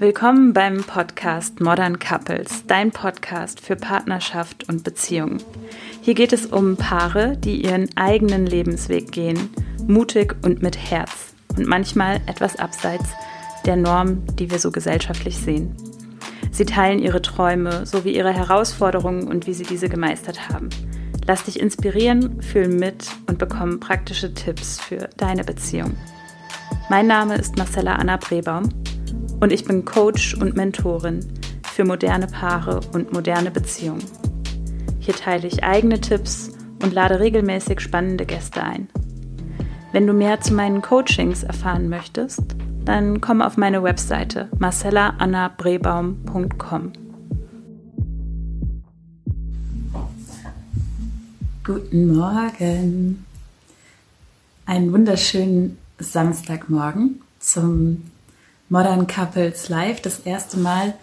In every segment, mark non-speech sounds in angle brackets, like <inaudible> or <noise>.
Willkommen beim Podcast Modern Couples, dein Podcast für Partnerschaft und Beziehung. Hier geht es um Paare, die ihren eigenen Lebensweg gehen, mutig und mit Herz und manchmal etwas abseits der Norm, die wir so gesellschaftlich sehen. Sie teilen ihre Träume sowie ihre Herausforderungen und wie sie diese gemeistert haben. Lass dich inspirieren, fühl mit und bekomme praktische Tipps für deine Beziehung. Mein Name ist Marcella Anna Brebaum und ich bin Coach und Mentorin für moderne Paare und moderne Beziehungen. Hier teile ich eigene Tipps und lade regelmäßig spannende Gäste ein. Wenn du mehr zu meinen Coachings erfahren möchtest, dann komm auf meine Webseite marcellaannabrebaum.com. Guten Morgen. Einen wunderschönen Samstagmorgen zum Modern Couples Live das erste Mal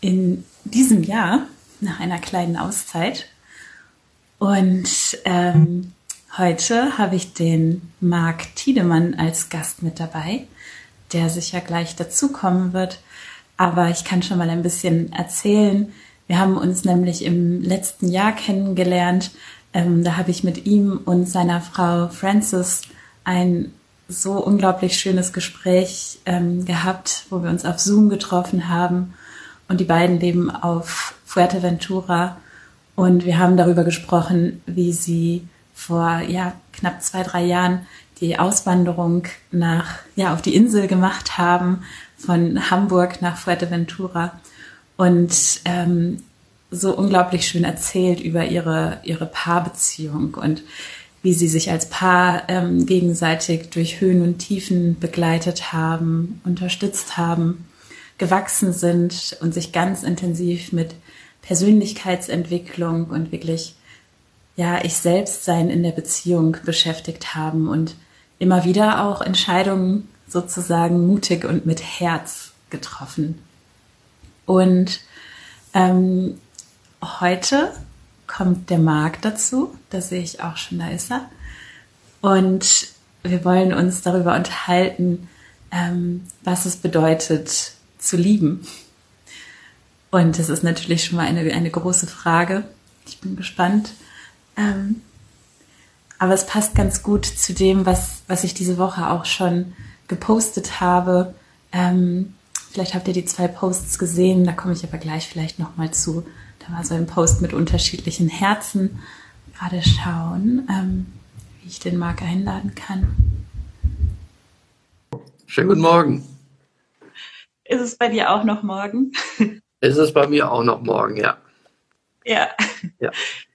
in diesem Jahr nach einer kleinen Auszeit. Und ähm, heute habe ich den Marc Tiedemann als Gast mit dabei, der sicher gleich dazukommen wird. Aber ich kann schon mal ein bisschen erzählen. Wir haben uns nämlich im letzten Jahr kennengelernt. Ähm, da habe ich mit ihm und seiner Frau Frances ein so unglaublich schönes Gespräch ähm, gehabt, wo wir uns auf Zoom getroffen haben. Und die beiden leben auf Fuerteventura. Und wir haben darüber gesprochen, wie sie vor ja, knapp zwei, drei Jahren die Auswanderung nach, ja, auf die Insel gemacht haben, von Hamburg nach Fuerteventura. Und ähm, so unglaublich schön erzählt über ihre, ihre Paarbeziehung und wie sie sich als Paar ähm, gegenseitig durch Höhen und Tiefen begleitet haben, unterstützt haben, gewachsen sind und sich ganz intensiv mit Persönlichkeitsentwicklung und wirklich ja ich selbst sein in der Beziehung beschäftigt haben und immer wieder auch Entscheidungen sozusagen mutig und mit Herz getroffen. Und ähm, heute kommt der Marc dazu. Da sehe ich auch schon, da ist er. Und wir wollen uns darüber unterhalten, ähm, was es bedeutet zu lieben. Und das ist natürlich schon mal eine, eine große Frage. Ich bin gespannt. Ähm, aber es passt ganz gut zu dem, was, was ich diese Woche auch schon gepostet habe. Ähm, vielleicht habt ihr die zwei Posts gesehen, da komme ich aber gleich vielleicht nochmal zu. Da war so ein Post mit unterschiedlichen Herzen. Gerade schauen, ähm, wie ich den Marc einladen kann. Schönen guten Morgen. Ist es bei dir auch noch morgen? Ist es bei mir auch noch morgen, ja. Ja. ja.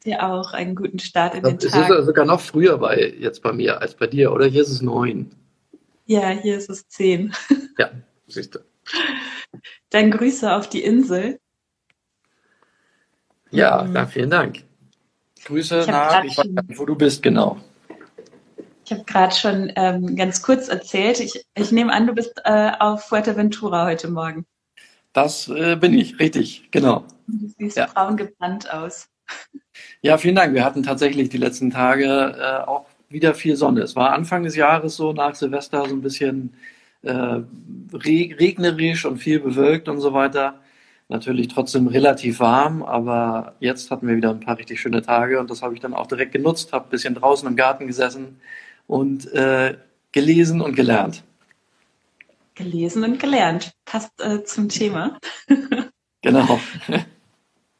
Dir auch einen guten Start in den es Tag. Es ist sogar noch früher bei, jetzt bei mir als bei dir, oder? Hier ist es neun. Ja, hier ist es zehn. Ja, siehst du. Dann Grüße auf die Insel. Ja, mhm. vielen Dank. Grüße nach, ich weiß nicht, wo du bist, genau. Ich habe gerade schon ähm, ganz kurz erzählt. Ich, ich nehme an, du bist äh, auf Fuerteventura heute Morgen. Das äh, bin ich, richtig, genau. Du siehst ja. braun gebrannt aus. Ja, vielen Dank. Wir hatten tatsächlich die letzten Tage äh, auch wieder viel Sonne. Es war Anfang des Jahres so, nach Silvester so ein bisschen äh, regnerisch und viel bewölkt und so weiter natürlich trotzdem relativ warm, aber jetzt hatten wir wieder ein paar richtig schöne Tage und das habe ich dann auch direkt genutzt, habe ein bisschen draußen im Garten gesessen und äh, gelesen und gelernt. Gelesen und gelernt, passt äh, zum Thema. <laughs> genau. <laughs>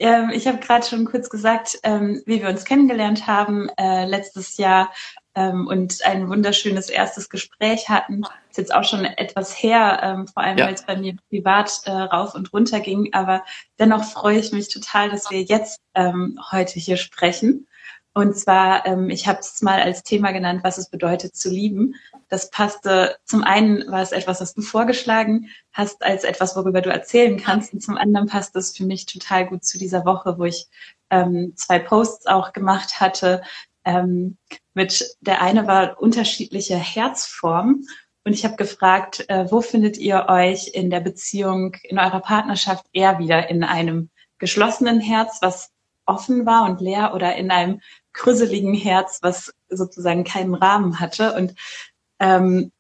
Ähm, ich habe gerade schon kurz gesagt, ähm, wie wir uns kennengelernt haben äh, letztes Jahr ähm, und ein wunderschönes erstes Gespräch hatten. Ist jetzt auch schon etwas her, ähm, vor allem ja. weil es bei mir privat äh, rauf und runter ging. Aber dennoch freue ich mich total, dass wir jetzt ähm, heute hier sprechen. Und zwar, ähm, ich habe es mal als Thema genannt, was es bedeutet zu lieben. Das passte, zum einen war es etwas, was du vorgeschlagen hast, als etwas, worüber du erzählen kannst. Und zum anderen passt es für mich total gut zu dieser Woche, wo ich ähm, zwei Posts auch gemacht hatte, ähm, mit der eine war unterschiedliche Herzformen. Und ich habe gefragt, äh, wo findet ihr euch in der Beziehung, in eurer Partnerschaft eher wieder? In einem geschlossenen Herz, was offen war und leer oder in einem krüsseligen Herz, was sozusagen keinen Rahmen hatte. Und ähm,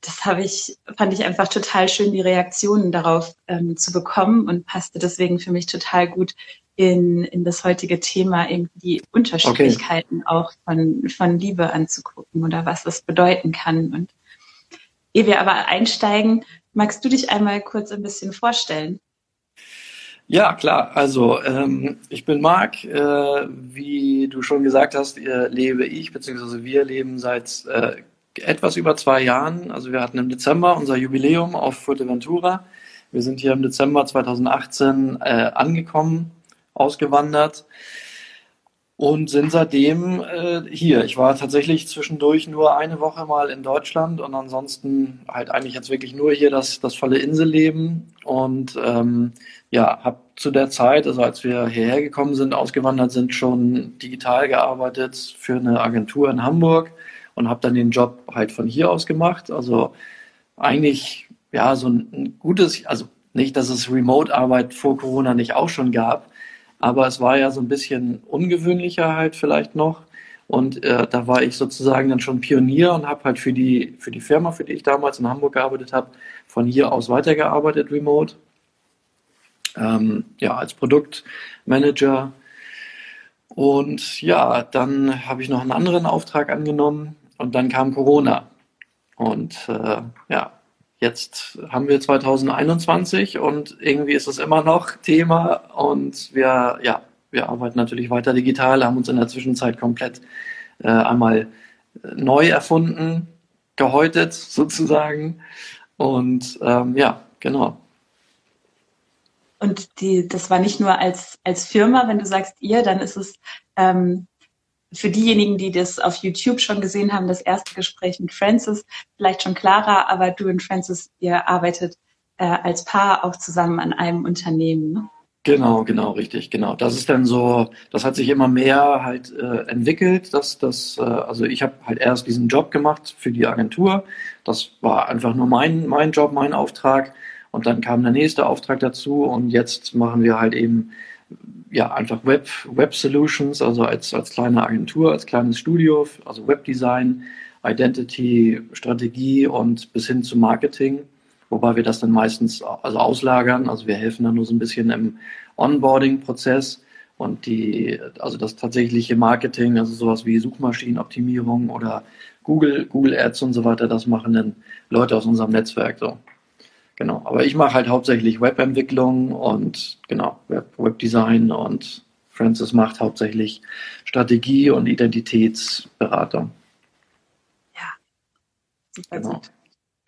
das habe ich, fand ich einfach total schön, die Reaktionen darauf ähm, zu bekommen und passte deswegen für mich total gut in, in das heutige Thema, eben die Unterschiedlichkeiten okay. auch von, von Liebe anzugucken oder was das bedeuten kann. Und ehe wir aber einsteigen, magst du dich einmal kurz ein bisschen vorstellen? Ja, klar. Also ähm, ich bin Marc. Äh, wie du schon gesagt hast, äh, lebe ich, beziehungsweise wir leben seit äh, etwas über zwei Jahren. Also wir hatten im Dezember unser Jubiläum auf Fuerteventura. Wir sind hier im Dezember 2018 äh, angekommen, ausgewandert und sind seitdem äh, hier. Ich war tatsächlich zwischendurch nur eine Woche mal in Deutschland und ansonsten halt eigentlich jetzt wirklich nur hier das, das volle Inselleben und ähm, ja, habe zu der Zeit, also als wir hierher gekommen sind, ausgewandert sind, schon digital gearbeitet für eine Agentur in Hamburg und habe dann den Job halt von hier aus gemacht. Also eigentlich ja so ein, ein gutes, also nicht, dass es Remote-Arbeit vor Corona nicht auch schon gab, aber es war ja so ein bisschen ungewöhnlicher halt vielleicht noch. Und äh, da war ich sozusagen dann schon Pionier und habe halt für die, für die Firma, für die ich damals in Hamburg gearbeitet habe, von hier aus weitergearbeitet, remote. Ähm, ja, als Produktmanager. Und ja, dann habe ich noch einen anderen Auftrag angenommen und dann kam Corona. Und äh, ja, jetzt haben wir 2021 und irgendwie ist es immer noch Thema und wir, ja, wir arbeiten natürlich weiter digital, haben uns in der Zwischenzeit komplett äh, einmal neu erfunden, gehäutet sozusagen. Und ähm, ja, genau. Und die, das war nicht nur als, als Firma, wenn du sagst ihr, dann ist es ähm, für diejenigen, die das auf YouTube schon gesehen haben, das erste Gespräch mit Francis, vielleicht schon klarer, aber du und Francis, ihr arbeitet äh, als Paar auch zusammen an einem Unternehmen. Ne? Genau, genau, richtig, genau. Das ist dann so, das hat sich immer mehr halt äh, entwickelt. Dass, dass, äh, also ich habe halt erst diesen Job gemacht für die Agentur. Das war einfach nur mein, mein Job, mein Auftrag. Und dann kam der nächste Auftrag dazu und jetzt machen wir halt eben ja, einfach Web, Web Solutions, also als, als kleine Agentur, als kleines Studio, also Webdesign, Identity, Strategie und bis hin zu Marketing, wobei wir das dann meistens also auslagern. Also wir helfen dann nur so ein bisschen im Onboarding-Prozess und die, also das tatsächliche Marketing, also sowas wie Suchmaschinenoptimierung oder Google, Google Ads und so weiter, das machen dann Leute aus unserem Netzwerk so. Genau, aber ich mache halt hauptsächlich Webentwicklung und genau, Web, Webdesign und Francis macht hauptsächlich Strategie und Identitätsberatung. Ja, super genau. gut.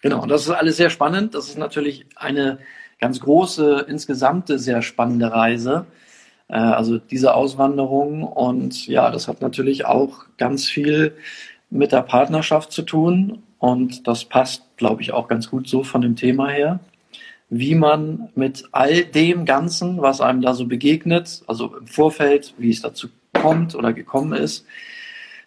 Genau, und das ist alles sehr spannend. Das ist natürlich eine ganz große, insgesamte sehr spannende Reise. Äh, also diese Auswanderung und ja, das hat natürlich auch ganz viel mit der Partnerschaft zu tun und das passt, glaube ich, auch ganz gut so von dem Thema her, wie man mit all dem Ganzen, was einem da so begegnet, also im Vorfeld, wie es dazu kommt oder gekommen ist,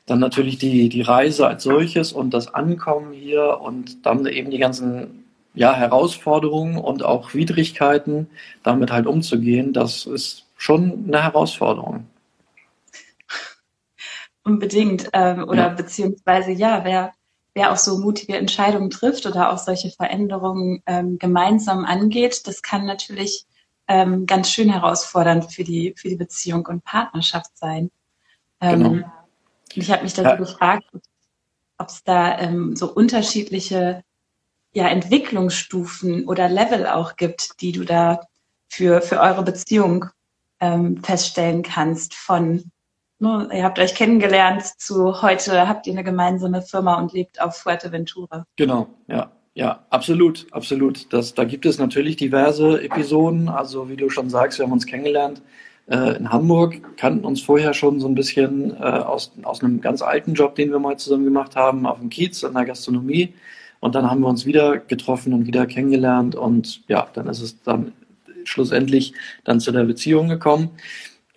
dann natürlich die, die Reise als solches und das Ankommen hier und dann eben die ganzen ja, Herausforderungen und auch Widrigkeiten, damit halt umzugehen, das ist schon eine Herausforderung. Unbedingt. Ähm, oder ja. beziehungsweise ja, wer wer auch so mutige Entscheidungen trifft oder auch solche Veränderungen ähm, gemeinsam angeht, das kann natürlich ähm, ganz schön herausfordernd für die, für die Beziehung und Partnerschaft sein. Ähm, genau. Ich habe mich da ja. gefragt, ob es da ähm, so unterschiedliche ja, Entwicklungsstufen oder Level auch gibt, die du da für, für eure Beziehung ähm, feststellen kannst von ne, ihr habt euch kennengelernt zu heute habt ihr eine gemeinsame Firma und lebt auf Fuerteventura. Genau, ja. Ja, absolut, absolut. Das, da gibt es natürlich diverse Episoden. Also wie du schon sagst, wir haben uns kennengelernt äh, in Hamburg, kannten uns vorher schon so ein bisschen äh, aus, aus einem ganz alten Job, den wir mal zusammen gemacht haben, auf dem Kiez in der Gastronomie. Und dann haben wir uns wieder getroffen und wieder kennengelernt. Und ja, dann ist es dann schlussendlich dann zu der Beziehung gekommen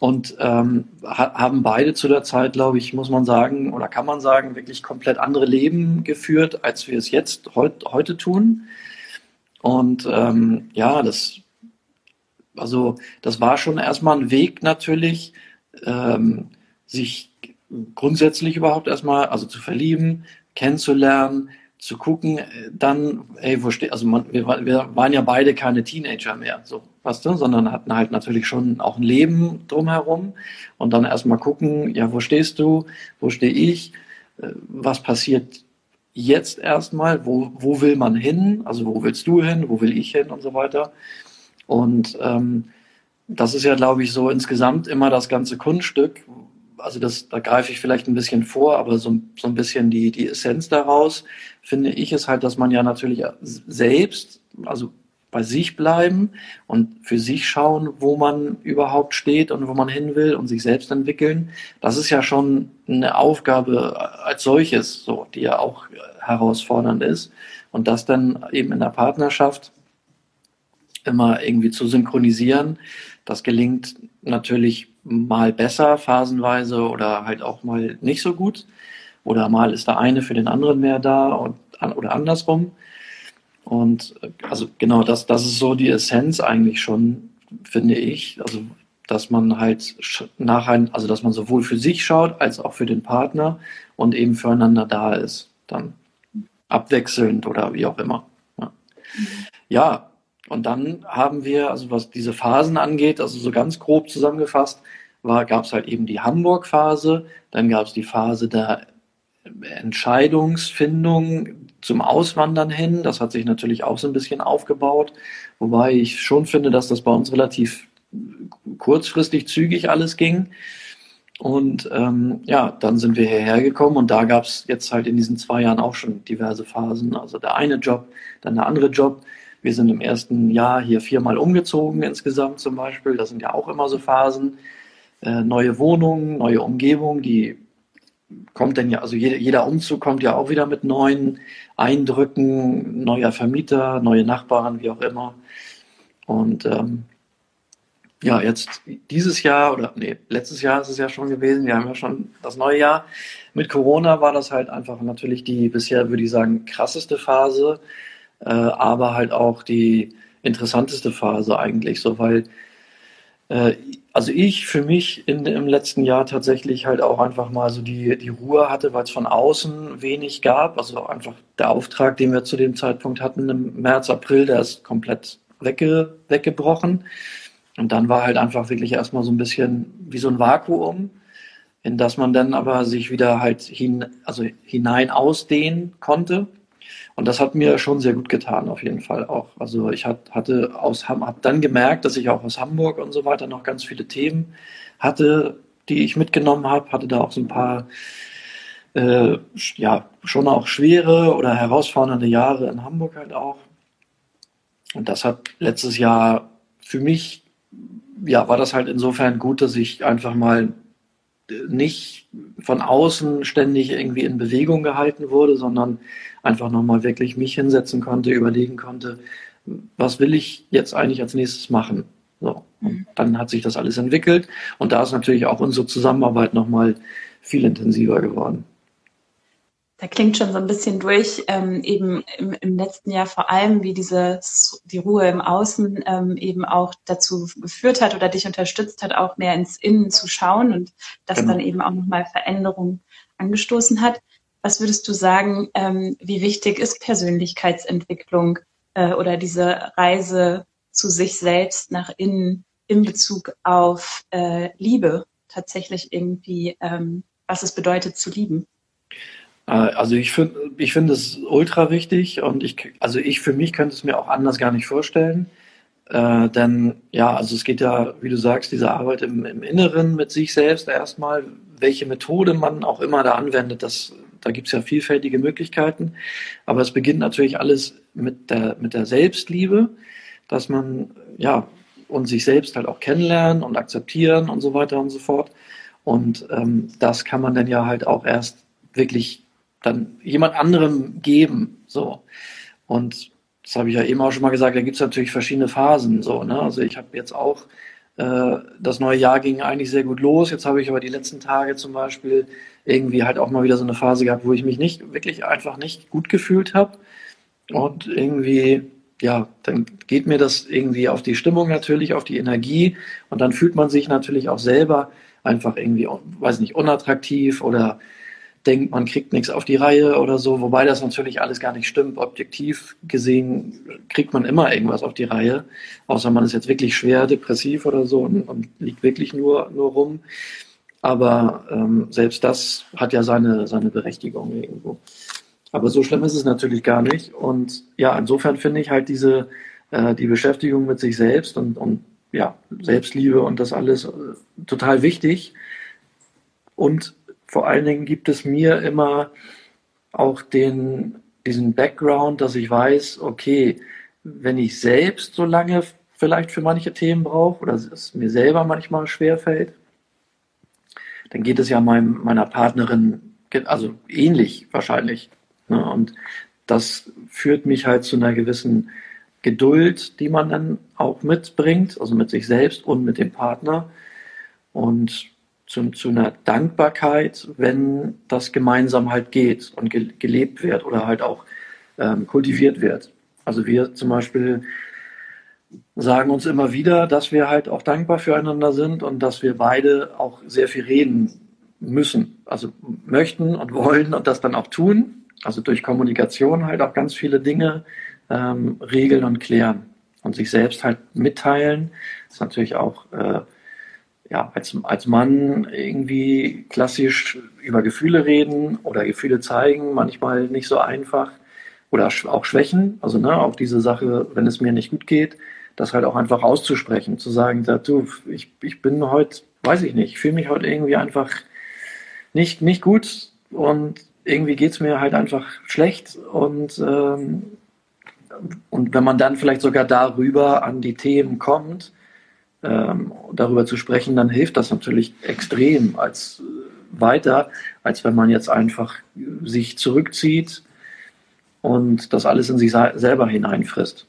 und ähm, haben beide zu der Zeit, glaube ich, muss man sagen, oder kann man sagen, wirklich komplett andere Leben geführt, als wir es jetzt heut, heute tun. Und ähm, ja, das, also das war schon erstmal ein Weg natürlich, ähm, sich grundsätzlich überhaupt erstmal, also zu verlieben, kennenzulernen, zu gucken, äh, dann, ey, wo steht, also man, wir, wir waren ja beide keine Teenager mehr, so, weißt du, sondern hatten halt natürlich schon auch ein Leben drumherum und dann erstmal gucken, ja, wo stehst du, wo stehe ich, äh, was passiert jetzt erstmal, wo, wo will man hin, also wo willst du hin, wo will ich hin und so weiter. Und ähm, das ist ja, glaube ich, so insgesamt immer das ganze Kunststück, also das, da greife ich vielleicht ein bisschen vor, aber so, so ein bisschen die, die Essenz daraus, finde ich, ist halt, dass man ja natürlich selbst, also bei sich bleiben und für sich schauen, wo man überhaupt steht und wo man hin will und sich selbst entwickeln. Das ist ja schon eine Aufgabe als solches, so, die ja auch herausfordernd ist. Und das dann eben in der Partnerschaft immer irgendwie zu synchronisieren, das gelingt natürlich mal besser, phasenweise oder halt auch mal nicht so gut. Oder mal ist der eine für den anderen mehr da und, oder andersrum. Und also genau das, das ist so die Essenz eigentlich schon, finde ich. Also, dass man halt nachher, also dass man sowohl für sich schaut als auch für den Partner und eben füreinander da ist. Dann abwechselnd oder wie auch immer. Ja. ja, und dann haben wir, also was diese Phasen angeht, also so ganz grob zusammengefasst, gab es halt eben die Hamburg-Phase, dann gab es die Phase der Entscheidungsfindung zum Auswandern hin. Das hat sich natürlich auch so ein bisschen aufgebaut, wobei ich schon finde, dass das bei uns relativ kurzfristig zügig alles ging. Und ähm, ja, dann sind wir hierher gekommen und da gab es jetzt halt in diesen zwei Jahren auch schon diverse Phasen. Also der eine Job, dann der andere Job. Wir sind im ersten Jahr hier viermal umgezogen insgesamt zum Beispiel. Das sind ja auch immer so Phasen. Äh, neue Wohnungen, neue Umgebung, die kommt denn ja, also jeder, jeder Umzug kommt ja auch wieder mit neuen Eindrücken, neuer Vermieter, neue Nachbarn, wie auch immer. Und ähm, ja, jetzt dieses Jahr oder nee, letztes Jahr ist es ja schon gewesen, wir haben ja schon das neue Jahr. Mit Corona war das halt einfach natürlich die bisher, würde ich sagen, krasseste Phase, äh, aber halt auch die interessanteste Phase eigentlich, so weil äh, also ich für mich in, im letzten Jahr tatsächlich halt auch einfach mal so die, die Ruhe hatte, weil es von außen wenig gab. Also einfach der Auftrag, den wir zu dem Zeitpunkt hatten im März, April, der ist komplett wegge, weggebrochen. Und dann war halt einfach wirklich erstmal so ein bisschen wie so ein Vakuum, in das man dann aber sich wieder halt hin, also hinein ausdehnen konnte. Und das hat mir schon sehr gut getan, auf jeden Fall auch. Also ich hatte aus, habe dann gemerkt, dass ich auch aus Hamburg und so weiter noch ganz viele Themen hatte, die ich mitgenommen habe, hatte da auch so ein paar, äh, ja, schon auch schwere oder herausfordernde Jahre in Hamburg halt auch. Und das hat letztes Jahr für mich, ja, war das halt insofern gut, dass ich einfach mal nicht von außen ständig irgendwie in Bewegung gehalten wurde, sondern einfach nochmal wirklich mich hinsetzen konnte, überlegen konnte, was will ich jetzt eigentlich als nächstes machen? So. Und mhm. dann hat sich das alles entwickelt und da ist natürlich auch unsere Zusammenarbeit nochmal viel intensiver geworden. Da klingt schon so ein bisschen durch, ähm, eben im, im, letzten Jahr vor allem, wie diese die Ruhe im Außen ähm, eben auch dazu geführt hat oder dich unterstützt hat, auch mehr ins Innen zu schauen und das genau. dann eben auch nochmal Veränderungen angestoßen hat. Was würdest du sagen, ähm, wie wichtig ist Persönlichkeitsentwicklung äh, oder diese Reise zu sich selbst nach innen in Bezug auf äh, Liebe tatsächlich irgendwie, ähm, was es bedeutet zu lieben? Äh, also ich finde ich finde es ultra wichtig und ich, also ich für mich könnte es mir auch anders gar nicht vorstellen. Äh, denn ja, also es geht ja, wie du sagst, diese Arbeit im, im Inneren mit sich selbst erstmal, welche Methode man auch immer da anwendet, das da gibt es ja vielfältige Möglichkeiten. Aber es beginnt natürlich alles mit der, mit der Selbstliebe, dass man ja und sich selbst halt auch kennenlernen und akzeptieren und so weiter und so fort. Und ähm, das kann man dann ja halt auch erst wirklich dann jemand anderem geben. So. Und das habe ich ja eben auch schon mal gesagt, da gibt es natürlich verschiedene Phasen. So, ne? Also ich habe jetzt auch das neue Jahr ging eigentlich sehr gut los. Jetzt habe ich aber die letzten Tage zum Beispiel irgendwie halt auch mal wieder so eine Phase gehabt, wo ich mich nicht wirklich einfach nicht gut gefühlt habe. Und irgendwie, ja, dann geht mir das irgendwie auf die Stimmung natürlich, auf die Energie. Und dann fühlt man sich natürlich auch selber einfach irgendwie, weiß nicht, unattraktiv oder denkt, man kriegt nichts auf die Reihe oder so, wobei das natürlich alles gar nicht stimmt. Objektiv gesehen kriegt man immer irgendwas auf die Reihe, außer man ist jetzt wirklich schwer depressiv oder so und, und liegt wirklich nur, nur rum. Aber ähm, selbst das hat ja seine, seine Berechtigung irgendwo. Aber so schlimm ist es natürlich gar nicht. Und ja, insofern finde ich halt diese, äh, die Beschäftigung mit sich selbst und, und ja, Selbstliebe und das alles äh, total wichtig. Und vor allen Dingen gibt es mir immer auch den, diesen Background, dass ich weiß, okay, wenn ich selbst so lange vielleicht für manche Themen brauche oder es mir selber manchmal schwerfällt, dann geht es ja meinem, meiner Partnerin also ähnlich wahrscheinlich. Ne? Und das führt mich halt zu einer gewissen Geduld, die man dann auch mitbringt, also mit sich selbst und mit dem Partner. Und zu, zu einer Dankbarkeit, wenn das gemeinsam halt geht und ge gelebt wird oder halt auch ähm, kultiviert wird. Also wir zum Beispiel sagen uns immer wieder, dass wir halt auch dankbar füreinander sind und dass wir beide auch sehr viel reden müssen, also möchten und wollen und das dann auch tun. Also durch Kommunikation halt auch ganz viele Dinge ähm, regeln und klären und sich selbst halt mitteilen. Das ist natürlich auch äh, ja, als, als Mann irgendwie klassisch über Gefühle reden oder Gefühle zeigen, manchmal nicht so einfach. Oder auch Schwächen, also ne, auch diese Sache, wenn es mir nicht gut geht, das halt auch einfach auszusprechen, zu sagen, du, ich, ich bin heute, weiß ich nicht, ich fühle mich heute irgendwie einfach nicht, nicht gut und irgendwie geht es mir halt einfach schlecht und, ähm, und wenn man dann vielleicht sogar darüber an die Themen kommt, ähm, darüber zu sprechen, dann hilft das natürlich extrem als äh, weiter, als wenn man jetzt einfach sich zurückzieht und das alles in sich selber hineinfrisst.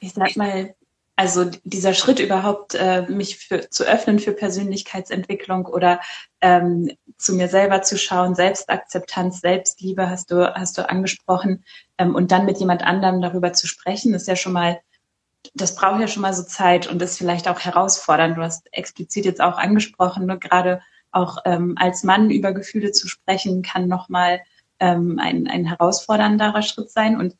Ich sag mal, also dieser Schritt überhaupt, äh, mich für, zu öffnen für Persönlichkeitsentwicklung oder ähm, zu mir selber zu schauen, Selbstakzeptanz, Selbstliebe hast du, hast du angesprochen ähm, und dann mit jemand anderem darüber zu sprechen, ist ja schon mal das braucht ja schon mal so Zeit und ist vielleicht auch herausfordernd. Du hast explizit jetzt auch angesprochen, ne, gerade auch ähm, als Mann über Gefühle zu sprechen, kann nochmal ähm, ein, ein herausfordernderer Schritt sein. Und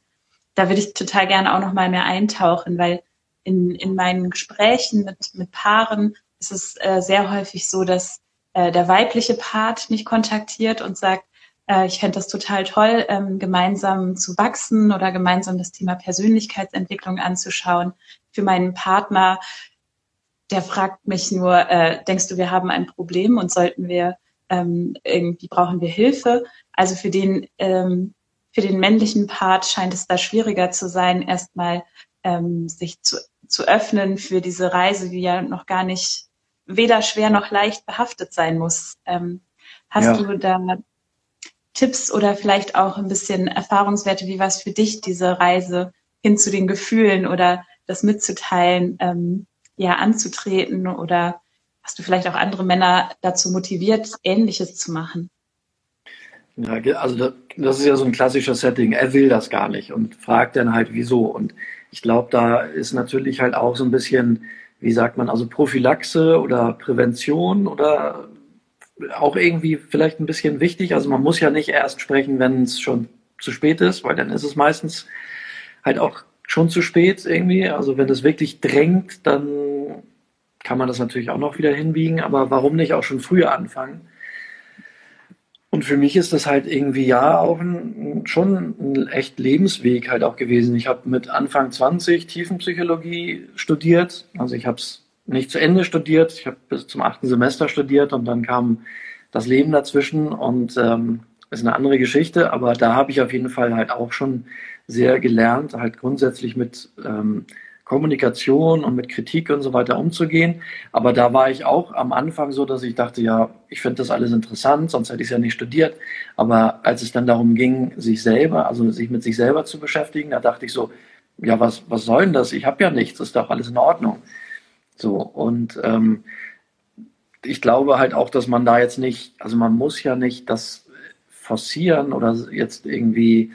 da würde ich total gerne auch nochmal mehr eintauchen, weil in, in meinen Gesprächen mit, mit Paaren ist es äh, sehr häufig so, dass äh, der weibliche Part mich kontaktiert und sagt, äh, ich fände das total toll, ähm, gemeinsam zu wachsen oder gemeinsam das Thema Persönlichkeitsentwicklung anzuschauen. Für meinen Partner, der fragt mich nur, äh, denkst du, wir haben ein Problem und sollten wir ähm, irgendwie brauchen wir Hilfe? Also für den ähm, für den männlichen Part scheint es da schwieriger zu sein, erstmal ähm, sich zu, zu öffnen für diese Reise, die ja noch gar nicht weder schwer noch leicht behaftet sein muss. Ähm, hast ja. du da Tipps oder vielleicht auch ein bisschen Erfahrungswerte, wie war es für dich, diese Reise hin zu den Gefühlen oder das mitzuteilen, ähm, ja, anzutreten oder hast du vielleicht auch andere Männer dazu motiviert, Ähnliches zu machen? Ja, also das ist ja so ein klassischer Setting. Er will das gar nicht und fragt dann halt, wieso. Und ich glaube, da ist natürlich halt auch so ein bisschen, wie sagt man, also Prophylaxe oder Prävention oder auch irgendwie vielleicht ein bisschen wichtig. Also man muss ja nicht erst sprechen, wenn es schon zu spät ist, weil dann ist es meistens halt auch schon zu spät irgendwie. Also wenn es wirklich drängt, dann kann man das natürlich auch noch wieder hinbiegen. Aber warum nicht auch schon früher anfangen? Und für mich ist das halt irgendwie ja auch ein, schon ein echt Lebensweg halt auch gewesen. Ich habe mit Anfang 20 Tiefenpsychologie studiert. Also ich habe es nicht zu Ende studiert. Ich habe bis zum achten Semester studiert und dann kam das Leben dazwischen und ähm, ist eine andere Geschichte. Aber da habe ich auf jeden Fall halt auch schon sehr gelernt, halt grundsätzlich mit ähm, Kommunikation und mit Kritik und so weiter umzugehen. Aber da war ich auch am Anfang so, dass ich dachte, ja, ich finde das alles interessant, sonst hätte ich es ja nicht studiert. Aber als es dann darum ging, sich selber, also sich mit sich selber zu beschäftigen, da dachte ich so, ja, was, was soll denn das? Ich habe ja nichts, ist doch alles in Ordnung. So, und ähm, ich glaube halt auch, dass man da jetzt nicht, also man muss ja nicht das forcieren oder jetzt irgendwie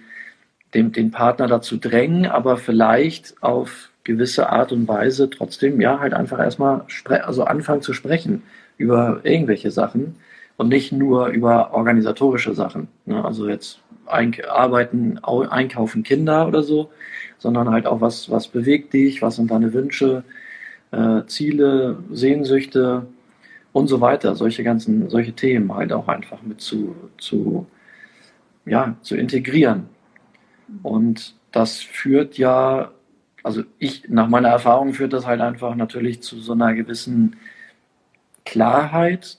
den, den Partner dazu drängen, aber vielleicht auf gewisse Art und Weise trotzdem, ja, halt einfach erstmal also anfangen zu sprechen über irgendwelche Sachen und nicht nur über organisatorische Sachen. Ne? Also jetzt arbeiten, einkaufen Kinder oder so, sondern halt auch was, was bewegt dich, was sind deine Wünsche, äh, Ziele, Sehnsüchte und so weiter. Solche ganzen, solche Themen halt auch einfach mit zu, zu, ja, zu integrieren. Und das führt ja, also ich, nach meiner Erfahrung führt das halt einfach natürlich zu so einer gewissen Klarheit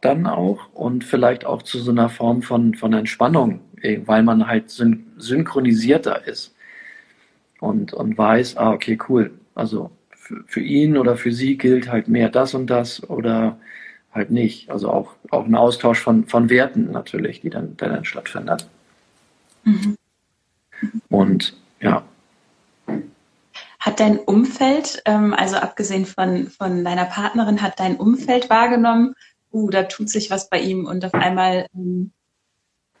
dann auch und vielleicht auch zu so einer Form von, von Entspannung, eh, weil man halt syn synchronisierter ist und, und weiß, ah, okay, cool. Also für, für ihn oder für sie gilt halt mehr das und das oder halt nicht. Also auch, auch ein Austausch von, von Werten natürlich, die dann, der dann stattfindet. Mhm. Und ja. Hat dein Umfeld, ähm, also abgesehen von, von deiner Partnerin, hat dein Umfeld wahrgenommen, uh, da tut sich was bei ihm und auf einmal ähm,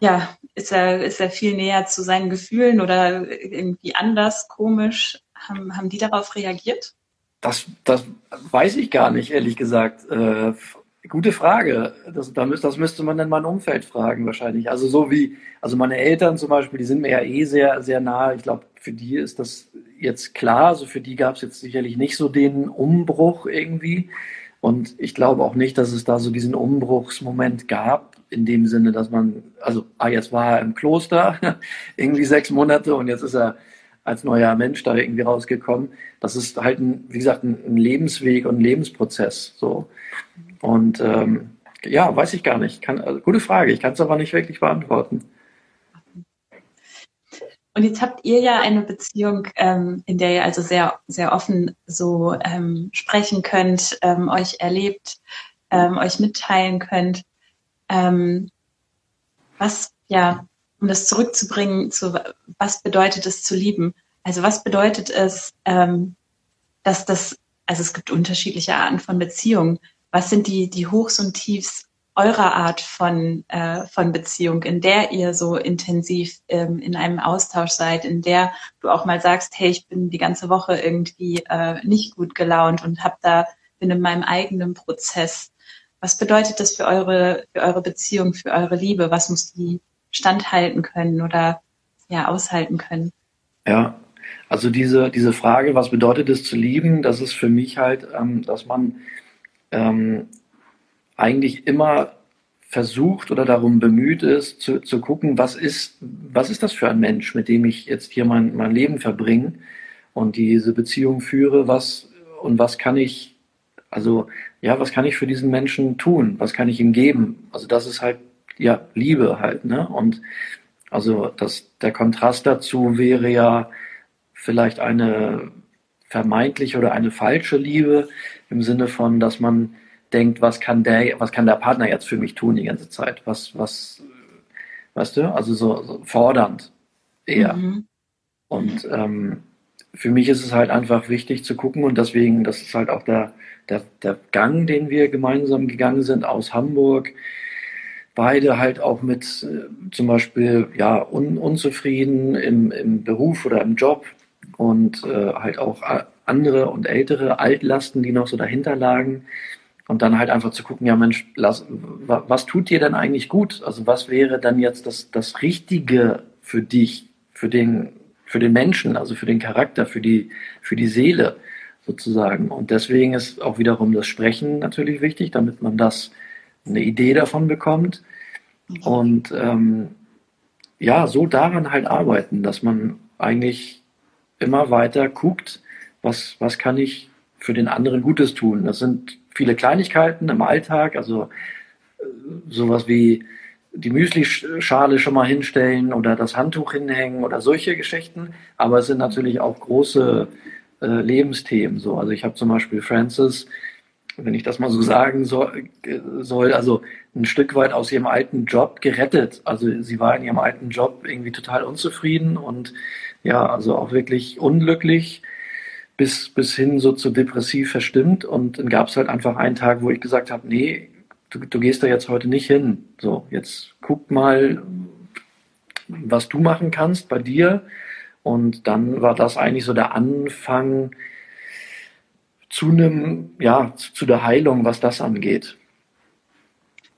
ja, ist er, ist er viel näher zu seinen Gefühlen oder irgendwie anders, komisch? Haben, haben die darauf reagiert? Das, das weiß ich gar nicht, ehrlich gesagt. Äh, gute Frage. Das, das müsste man dann mein Umfeld fragen, wahrscheinlich. Also so wie, also meine Eltern zum Beispiel, die sind mir ja eh sehr, sehr nah. Ich glaube, für die ist das jetzt klar. Also für die gab es jetzt sicherlich nicht so den Umbruch irgendwie. Und ich glaube auch nicht, dass es da so diesen Umbruchsmoment gab, in dem Sinne, dass man, also ah, jetzt war er im Kloster, <laughs> irgendwie sechs Monate und jetzt ist er als neuer Mensch da irgendwie rausgekommen. Das ist halt, ein, wie gesagt, ein, Lebensweg und ein Lebensprozess. So. Und ähm, ja, weiß ich gar nicht. Kann, also, gute Frage, ich kann es aber nicht wirklich beantworten. Und jetzt habt ihr ja eine Beziehung, ähm, in der ihr also sehr, sehr offen so ähm, sprechen könnt, ähm, euch erlebt, ähm, euch mitteilen könnt. Ähm, was, ja, um das zurückzubringen zu, was bedeutet es zu lieben? Also was bedeutet es, ähm, dass das, also es gibt unterschiedliche Arten von Beziehungen. Was sind die, die Hochs und Tiefs eurer Art von, äh, von Beziehung, in der ihr so intensiv ähm, in einem Austausch seid, in der du auch mal sagst, hey, ich bin die ganze Woche irgendwie äh, nicht gut gelaunt und hab da, bin in meinem eigenen Prozess. Was bedeutet das für eure, für eure Beziehung, für eure Liebe? Was muss die standhalten können oder ja, aushalten können? Ja, also diese, diese Frage, was bedeutet es zu lieben, das ist für mich halt, ähm, dass man ähm, eigentlich immer versucht oder darum bemüht ist, zu, zu gucken, was ist, was ist das für ein Mensch, mit dem ich jetzt hier mein, mein Leben verbringe und diese Beziehung führe, was und was kann ich, also ja, was kann ich für diesen Menschen tun, was kann ich ihm geben? Also das ist halt, ja, Liebe halt, ne? Und also das, der Kontrast dazu wäre ja vielleicht eine vermeintliche oder eine falsche Liebe im Sinne von, dass man denkt, was kann der, was kann der Partner jetzt für mich tun die ganze Zeit? Was, was, weißt du? Also so, so fordernd eher. Mhm. Und ähm, für mich ist es halt einfach wichtig zu gucken und deswegen, das ist halt auch der, der, der Gang, den wir gemeinsam gegangen sind aus Hamburg. Beide halt auch mit äh, zum Beispiel ja un, unzufrieden im, im Beruf oder im Job und äh, halt auch andere und ältere Altlasten, die noch so dahinter lagen. Und dann halt einfach zu gucken, ja Mensch, lass, was tut dir denn eigentlich gut? Also was wäre dann jetzt das, das Richtige für dich, für den, für den Menschen, also für den Charakter, für die, für die Seele sozusagen. Und deswegen ist auch wiederum das Sprechen natürlich wichtig, damit man das, eine Idee davon bekommt. Und ähm, ja, so daran halt arbeiten, dass man eigentlich immer weiter guckt, was, was kann ich für den anderen Gutes tun. Das sind viele Kleinigkeiten im Alltag, also äh, sowas wie die Müslischale schon mal hinstellen oder das Handtuch hinhängen oder solche Geschichten. Aber es sind natürlich auch große äh, Lebensthemen. So, also ich habe zum Beispiel Francis, wenn ich das mal so sagen soll, äh, soll, also ein Stück weit aus ihrem alten Job gerettet. Also sie war in ihrem alten Job irgendwie total unzufrieden und ja, also auch wirklich unglücklich bis, bis hin so zu depressiv verstimmt. Und dann gab es halt einfach einen Tag, wo ich gesagt habe, nee, du, du gehst da jetzt heute nicht hin. So, jetzt guck mal, was du machen kannst bei dir. Und dann war das eigentlich so der Anfang zu einem, ja, zu der Heilung, was das angeht.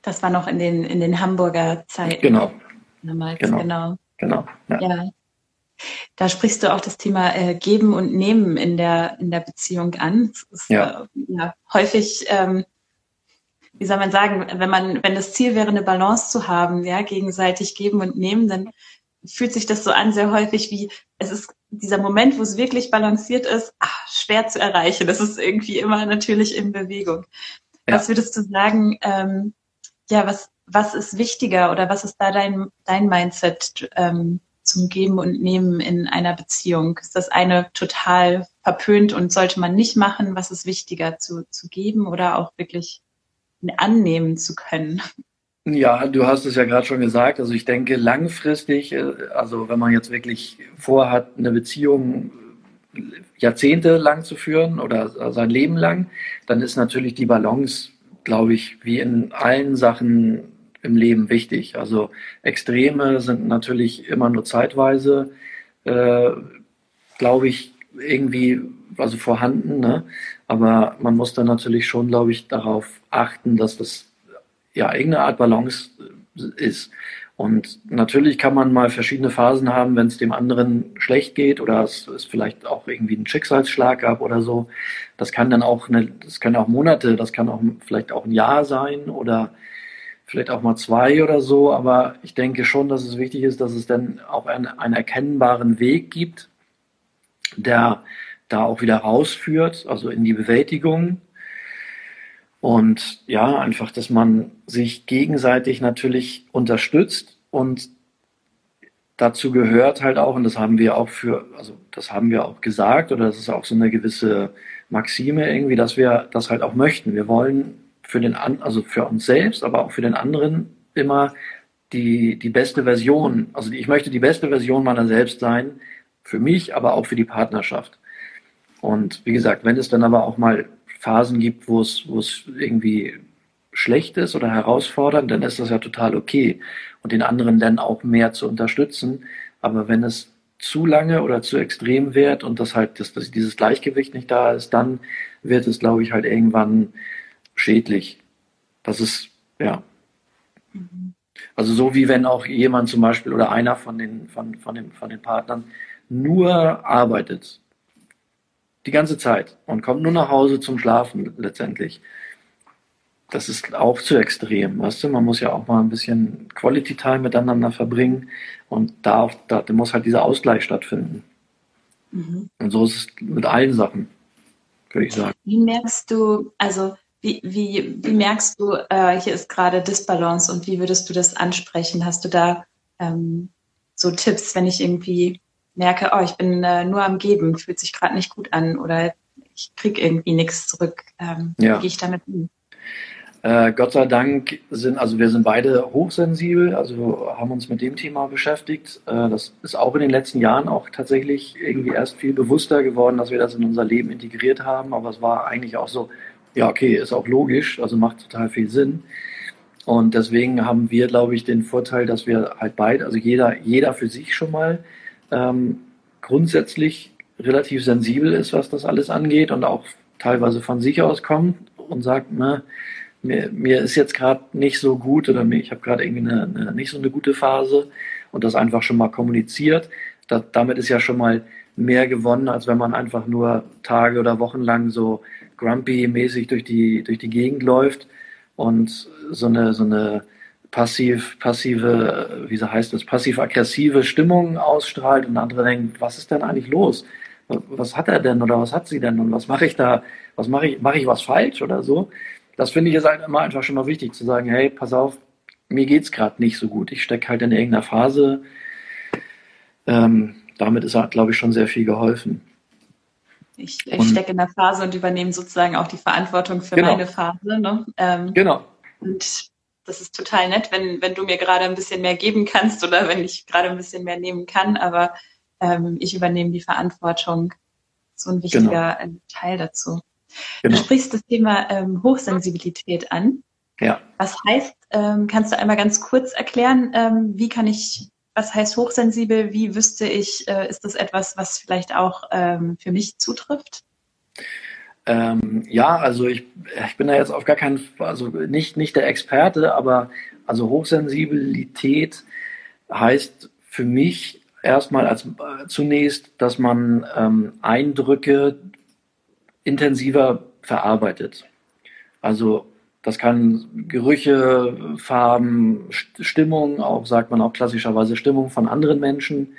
Das war noch in den, in den Hamburger Zeiten. Genau. Damals, genau. Genau. genau ja. ja. Da sprichst du auch das Thema äh, Geben und Nehmen in der, in der Beziehung an. Das ist ja. Äh, ja häufig, ähm, wie soll man sagen, wenn man, wenn das Ziel wäre, eine Balance zu haben, ja, gegenseitig geben und nehmen, dann fühlt sich das so an, sehr häufig wie, es ist dieser Moment, wo es wirklich balanciert ist, ach, schwer zu erreichen. Das ist irgendwie immer natürlich in Bewegung. Ja. Was würdest du sagen, ähm, ja, was, was ist wichtiger oder was ist da dein, dein Mindset ähm, zum Geben und Nehmen in einer Beziehung? Ist das eine total verpönt und sollte man nicht machen? Was ist wichtiger zu, zu geben oder auch wirklich annehmen zu können? Ja, du hast es ja gerade schon gesagt. Also ich denke langfristig, äh, also wenn man jetzt wirklich vorhat, eine Beziehung jahrzehntelang zu führen oder sein Leben lang, dann ist natürlich die Balance, glaube ich, wie in allen Sachen im Leben wichtig. Also Extreme sind natürlich immer nur zeitweise, äh, glaube ich, irgendwie also vorhanden. Ne? Aber man muss dann natürlich schon, glaube ich, darauf achten, dass das ja irgendeine Art Balance ist. Und natürlich kann man mal verschiedene Phasen haben, wenn es dem anderen schlecht geht oder es, es vielleicht auch irgendwie einen Schicksalsschlag gab oder so. Das kann dann auch eine, das können auch Monate, das kann auch vielleicht auch ein Jahr sein oder vielleicht auch mal zwei oder so. Aber ich denke schon, dass es wichtig ist, dass es dann auch einen, einen erkennbaren Weg gibt, der da auch wieder rausführt, also in die Bewältigung und ja, einfach, dass man sich gegenseitig natürlich unterstützt und dazu gehört halt auch, und das haben wir auch für, also das haben wir auch gesagt, oder das ist auch so eine gewisse Maxime irgendwie, dass wir das halt auch möchten. Wir wollen für den, also für uns selbst, aber auch für den anderen immer die, die beste Version, also ich möchte die beste Version meiner selbst sein, für mich, aber auch für die Partnerschaft. Und wie gesagt, wenn es dann aber auch mal Phasen gibt, wo es, wo es irgendwie schlecht ist oder herausfordernd, dann ist das ja total okay. Und den anderen dann auch mehr zu unterstützen. Aber wenn es zu lange oder zu extrem wird und das halt, dass, dass dieses Gleichgewicht nicht da ist, dann wird es, glaube ich, halt irgendwann schädlich. Das ist, ja. Mhm. Also so wie wenn auch jemand zum Beispiel oder einer von den, von, von, den, von den Partnern nur arbeitet die ganze Zeit und kommt nur nach Hause zum Schlafen letztendlich. Das ist auch zu extrem, weißt du? Man muss ja auch mal ein bisschen Quality Time miteinander verbringen und da, auch, da muss halt dieser Ausgleich stattfinden. Mhm. Und so ist es mit allen Sachen, würde ich sagen. Wie merkst du, also wie, wie, wie merkst du, äh, hier ist gerade Disbalance und wie würdest du das ansprechen? Hast du da ähm, so Tipps, wenn ich irgendwie merke, oh, ich bin äh, nur am Geben, fühlt sich gerade nicht gut an oder ich kriege irgendwie nichts zurück. Ähm, ja. Wie gehe ich damit um? Äh, Gott sei Dank sind, also wir sind beide hochsensibel, also haben uns mit dem Thema beschäftigt. Äh, das ist auch in den letzten Jahren auch tatsächlich irgendwie erst viel bewusster geworden, dass wir das in unser Leben integriert haben. Aber es war eigentlich auch so, ja, okay, ist auch logisch, also macht total viel Sinn. Und deswegen haben wir, glaube ich, den Vorteil, dass wir halt beide, also jeder, jeder für sich schon mal ähm, grundsätzlich relativ sensibel ist, was das alles angeht und auch teilweise von sich aus kommt und sagt, ne, mir, mir ist jetzt gerade nicht so gut oder mir, ich habe gerade irgendwie eine, eine, nicht so eine gute Phase und das einfach schon mal kommuniziert. Da, damit ist ja schon mal mehr gewonnen, als wenn man einfach nur Tage oder Wochen lang so grumpy-mäßig durch die, durch die Gegend läuft und so eine, so eine passiv, passive, wie heißt das, passiv-aggressive Stimmung ausstrahlt und andere denken, was ist denn eigentlich los? Was hat er denn oder was hat sie denn und was mache ich da, was mache ich, mache ich was falsch oder so? Das finde ich jetzt halt immer einfach schon mal wichtig zu sagen, hey, pass auf, mir geht's gerade nicht so gut. Ich stecke halt in irgendeiner Phase. Ähm, damit ist, glaube ich, schon sehr viel geholfen. Ich, ich stecke in der Phase und übernehme sozusagen auch die Verantwortung für genau. meine Phase. Ne? Ähm, genau. Und das ist total nett, wenn, wenn du mir gerade ein bisschen mehr geben kannst oder wenn ich gerade ein bisschen mehr nehmen kann, aber ähm, ich übernehme die Verantwortung. So ein wichtiger genau. Teil dazu. Genau. Du sprichst das Thema ähm, Hochsensibilität an. Ja. Was heißt, ähm, kannst du einmal ganz kurz erklären, ähm, wie kann ich, was heißt hochsensibel? Wie wüsste ich, äh, ist das etwas, was vielleicht auch ähm, für mich zutrifft? Ähm, ja, also ich, ich bin da jetzt auf gar keinen Fall, also nicht, nicht der Experte, aber also Hochsensibilität heißt für mich erstmal als äh, zunächst, dass man ähm, Eindrücke intensiver verarbeitet. Also das kann Gerüche, Farben, Stimmung, auch sagt man auch klassischerweise Stimmung von anderen Menschen,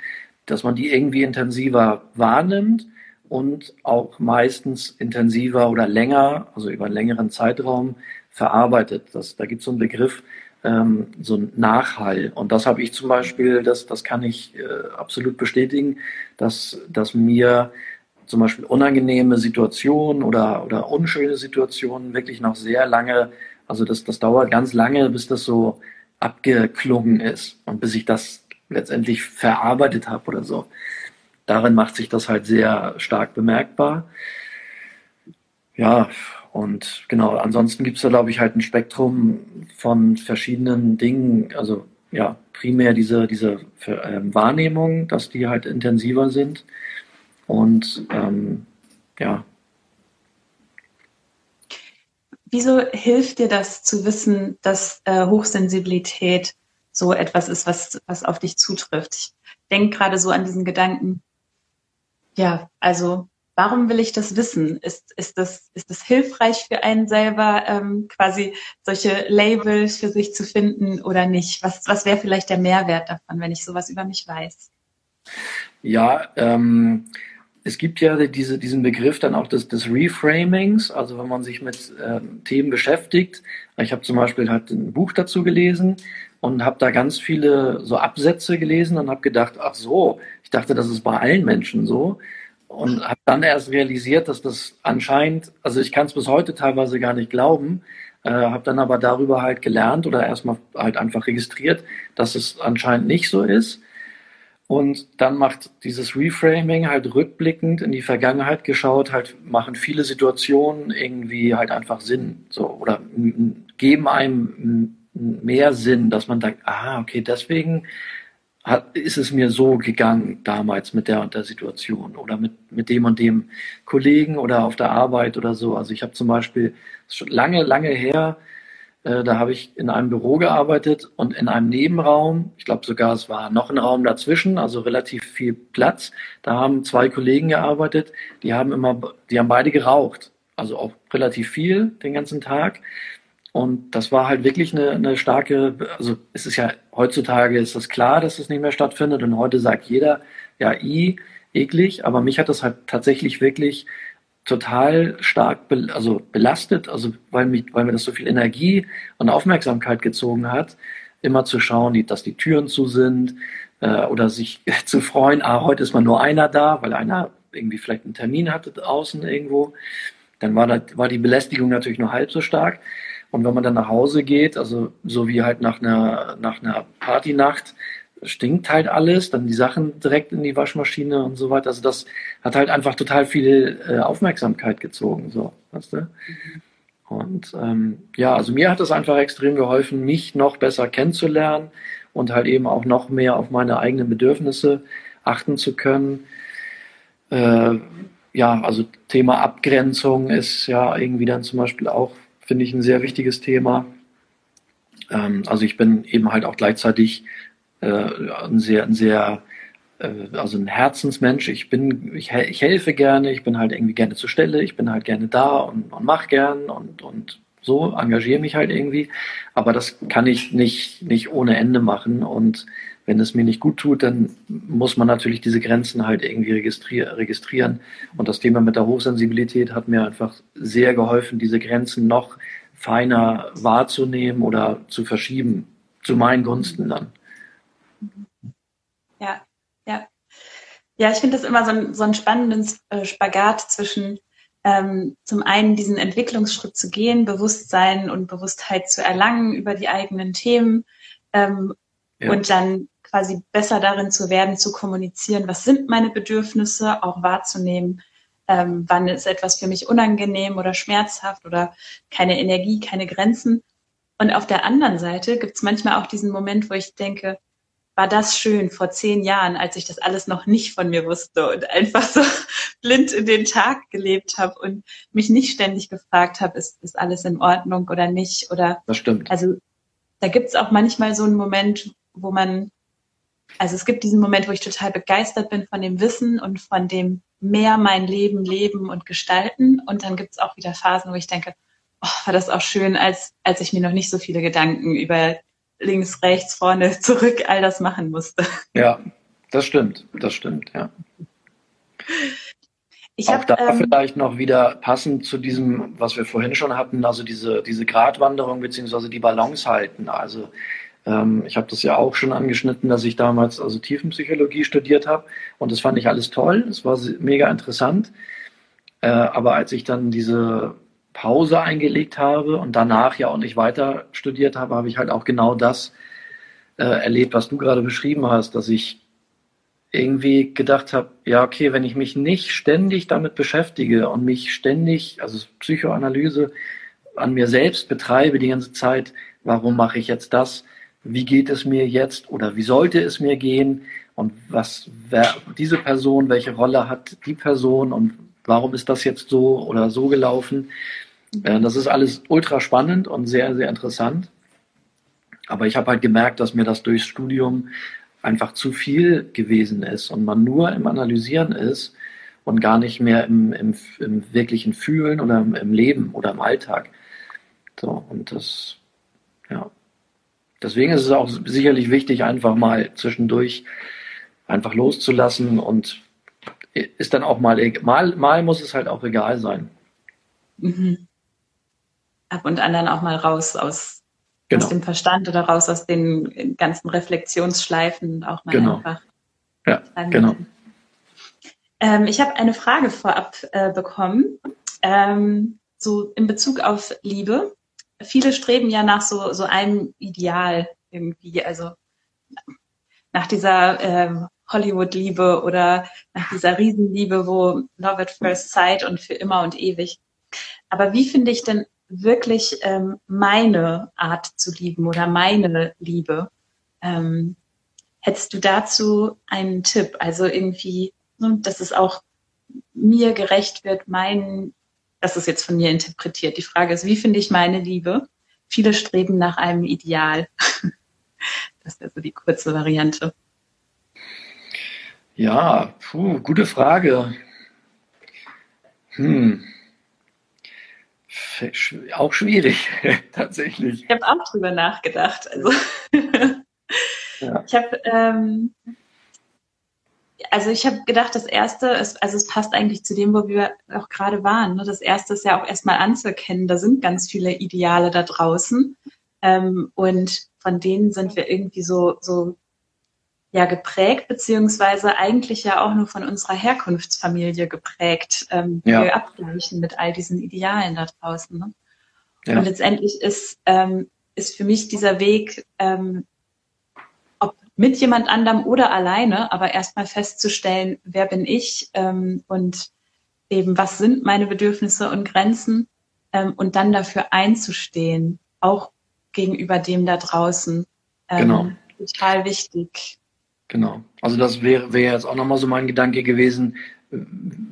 dass man die irgendwie intensiver wahrnimmt und auch meistens intensiver oder länger, also über einen längeren Zeitraum verarbeitet. Das, da gibt es so einen Begriff, ähm, so ein Nachhall. Und das habe ich zum Beispiel, das, das kann ich äh, absolut bestätigen, dass, dass mir zum Beispiel unangenehme Situationen oder, oder unschöne Situationen wirklich noch sehr lange, also das, das dauert ganz lange, bis das so abgeklungen ist und bis ich das letztendlich verarbeitet habe oder so. Darin macht sich das halt sehr stark bemerkbar. Ja, und genau, ansonsten gibt es da, glaube ich, halt ein Spektrum von verschiedenen Dingen. Also ja, primär diese, diese äh, Wahrnehmung, dass die halt intensiver sind und ähm, ja. Wieso hilft dir das zu wissen, dass äh, Hochsensibilität so etwas ist, was, was auf dich zutrifft? Ich denke gerade so an diesen Gedanken, ja, also warum will ich das wissen? Ist, ist, das, ist das hilfreich für einen selber, ähm, quasi solche Labels für sich zu finden oder nicht? Was, was wäre vielleicht der Mehrwert davon, wenn ich sowas über mich weiß? Ja, ähm, es gibt ja diese, diesen Begriff dann auch des, des Reframings, also wenn man sich mit äh, Themen beschäftigt. Ich habe zum Beispiel halt ein Buch dazu gelesen und habe da ganz viele so Absätze gelesen und habe gedacht, ach so, ich dachte, das ist bei allen Menschen so. Und habe dann erst realisiert, dass das anscheinend, also ich kann es bis heute teilweise gar nicht glauben, äh, habe dann aber darüber halt gelernt oder erstmal halt einfach registriert, dass es anscheinend nicht so ist. Und dann macht dieses Reframing halt rückblickend in die Vergangenheit geschaut, halt machen viele Situationen irgendwie halt einfach Sinn, so, oder geben einem mehr Sinn, dass man sagt, ah, okay, deswegen hat, ist es mir so gegangen damals mit der und der Situation oder mit, mit dem und dem Kollegen oder auf der Arbeit oder so. Also ich habe zum Beispiel, schon lange, lange her, äh, da habe ich in einem Büro gearbeitet und in einem Nebenraum, ich glaube sogar es war noch ein Raum dazwischen, also relativ viel Platz. Da haben zwei Kollegen gearbeitet, die haben immer, die haben beide geraucht, also auch relativ viel den ganzen Tag. Und das war halt wirklich eine, eine starke, also es ist ja heutzutage ist das klar, dass es nicht mehr stattfindet und heute sagt jeder, ja, i, eklig, aber mich hat das halt tatsächlich wirklich total stark be also belastet, also weil, mich, weil mir das so viel Energie und Aufmerksamkeit gezogen hat, immer zu schauen, dass die Türen zu sind äh, oder sich <laughs> zu freuen, ah, heute ist mal nur einer da, weil einer irgendwie vielleicht einen Termin hatte außen irgendwo. Dann war, da, war die Belästigung natürlich nur halb so stark. Und wenn man dann nach Hause geht, also so wie halt nach einer, nach einer Partynacht, stinkt halt alles, dann die Sachen direkt in die Waschmaschine und so weiter. Also das hat halt einfach total viel äh, Aufmerksamkeit gezogen, so, weißt du? Und ähm, ja, also mir hat es einfach extrem geholfen, mich noch besser kennenzulernen und halt eben auch noch mehr auf meine eigenen Bedürfnisse achten zu können. Äh, ja, also Thema Abgrenzung ist ja irgendwie dann zum Beispiel auch, finde ich, ein sehr wichtiges Thema. Ähm, also ich bin eben halt auch gleichzeitig äh, ein sehr, ein sehr äh, also ein Herzensmensch. Ich bin, ich, ich helfe gerne, ich bin halt irgendwie gerne zur Stelle, ich bin halt gerne da und, und mach gern und, und so, engagiere mich halt irgendwie. Aber das kann ich nicht, nicht ohne Ende machen. Und wenn es mir nicht gut tut, dann muss man natürlich diese Grenzen halt irgendwie registrier registrieren. Und das Thema mit der Hochsensibilität hat mir einfach sehr geholfen, diese Grenzen noch feiner wahrzunehmen oder zu verschieben, zu meinen Gunsten dann. Ja, ja. Ja, ich finde das immer so ein, so ein spannenden äh, Spagat zwischen ähm, zum einen diesen Entwicklungsschritt zu gehen, Bewusstsein und Bewusstheit zu erlangen über die eigenen Themen ähm, ja. und dann quasi besser darin zu werden, zu kommunizieren, was sind meine Bedürfnisse, auch wahrzunehmen, ähm, wann ist etwas für mich unangenehm oder schmerzhaft oder keine Energie, keine Grenzen. Und auf der anderen Seite gibt es manchmal auch diesen Moment, wo ich denke, war das schön vor zehn Jahren, als ich das alles noch nicht von mir wusste und einfach so <laughs> blind in den Tag gelebt habe und mich nicht ständig gefragt habe, ist, ist alles in Ordnung oder nicht? Oder das stimmt. Also da gibt's auch manchmal so einen Moment, wo man, also es gibt diesen Moment, wo ich total begeistert bin von dem Wissen und von dem mehr mein Leben leben und gestalten. Und dann gibt's auch wieder Phasen, wo ich denke, oh, war das auch schön, als, als ich mir noch nicht so viele Gedanken über links, rechts, vorne, <laughs> zurück, all das machen musste. Ja, das stimmt, das stimmt, ja. Ich auch hab, da ähm, vielleicht noch wieder passend zu diesem, was wir vorhin schon hatten, also diese, diese Gratwanderung beziehungsweise die Balance halten. Also ähm, ich habe das ja auch schon angeschnitten, dass ich damals also Tiefenpsychologie studiert habe und das fand ich alles toll, es war mega interessant. Äh, aber als ich dann diese Pause eingelegt habe und danach ja auch nicht weiter studiert habe, habe ich halt auch genau das äh, erlebt, was du gerade beschrieben hast, dass ich irgendwie gedacht habe, ja, okay, wenn ich mich nicht ständig damit beschäftige und mich ständig, also Psychoanalyse an mir selbst betreibe die ganze Zeit, warum mache ich jetzt das? Wie geht es mir jetzt oder wie sollte es mir gehen? Und was, wer, diese Person, welche Rolle hat die Person und warum ist das jetzt so oder so gelaufen? Äh, das ist alles ultra spannend und sehr, sehr interessant. Aber ich habe halt gemerkt, dass mir das durchs Studium einfach zu viel gewesen ist und man nur im Analysieren ist und gar nicht mehr im, im, im wirklichen Fühlen oder im, im, Leben oder im Alltag. So, und das, ja. Deswegen ist es auch sicherlich wichtig, einfach mal zwischendurch einfach loszulassen und ist dann auch mal, mal, mal muss es halt auch egal sein. Mhm ab und an dann auch mal raus aus, genau. aus dem Verstand oder raus aus den ganzen Reflexionsschleifen auch mal genau. einfach. Ja, genau. Ähm, ich habe eine Frage vorab äh, bekommen, ähm, so in Bezug auf Liebe. Viele streben ja nach so, so einem Ideal irgendwie, also nach dieser ähm, Hollywood-Liebe oder nach dieser Riesenliebe, wo Love at First Sight und für immer und ewig. Aber wie finde ich denn wirklich ähm, meine Art zu lieben oder meine Liebe. Ähm, hättest du dazu einen Tipp? Also irgendwie, ne, dass es auch mir gerecht wird, mein, das ist jetzt von mir interpretiert. Die Frage ist, wie finde ich meine Liebe? Viele streben nach einem Ideal. <laughs> das wäre so die kurze Variante. Ja, puh, gute Frage. Hm auch schwierig, <laughs> tatsächlich. Ich habe auch drüber nachgedacht. Also, <laughs> ja. ich habe ähm, also ich habe gedacht, das erste ist, also es passt eigentlich zu dem, wo wir auch gerade waren. Ne? Das erste ist ja auch erstmal anzuerkennen, da sind ganz viele Ideale da draußen. Ähm, und von denen sind wir irgendwie so, so ja geprägt, beziehungsweise eigentlich ja auch nur von unserer Herkunftsfamilie geprägt, ähm, die ja. wir abgleichen mit all diesen Idealen da draußen. Ne? Ja. Und letztendlich ist, ähm, ist für mich dieser Weg, ähm, mit jemand anderem oder alleine, aber erstmal festzustellen, wer bin ich ähm, und eben, was sind meine Bedürfnisse und Grenzen ähm, und dann dafür einzustehen, auch gegenüber dem da draußen. Ähm, genau. Total wichtig. Genau. Also das wäre, wäre jetzt auch nochmal so mein Gedanke gewesen,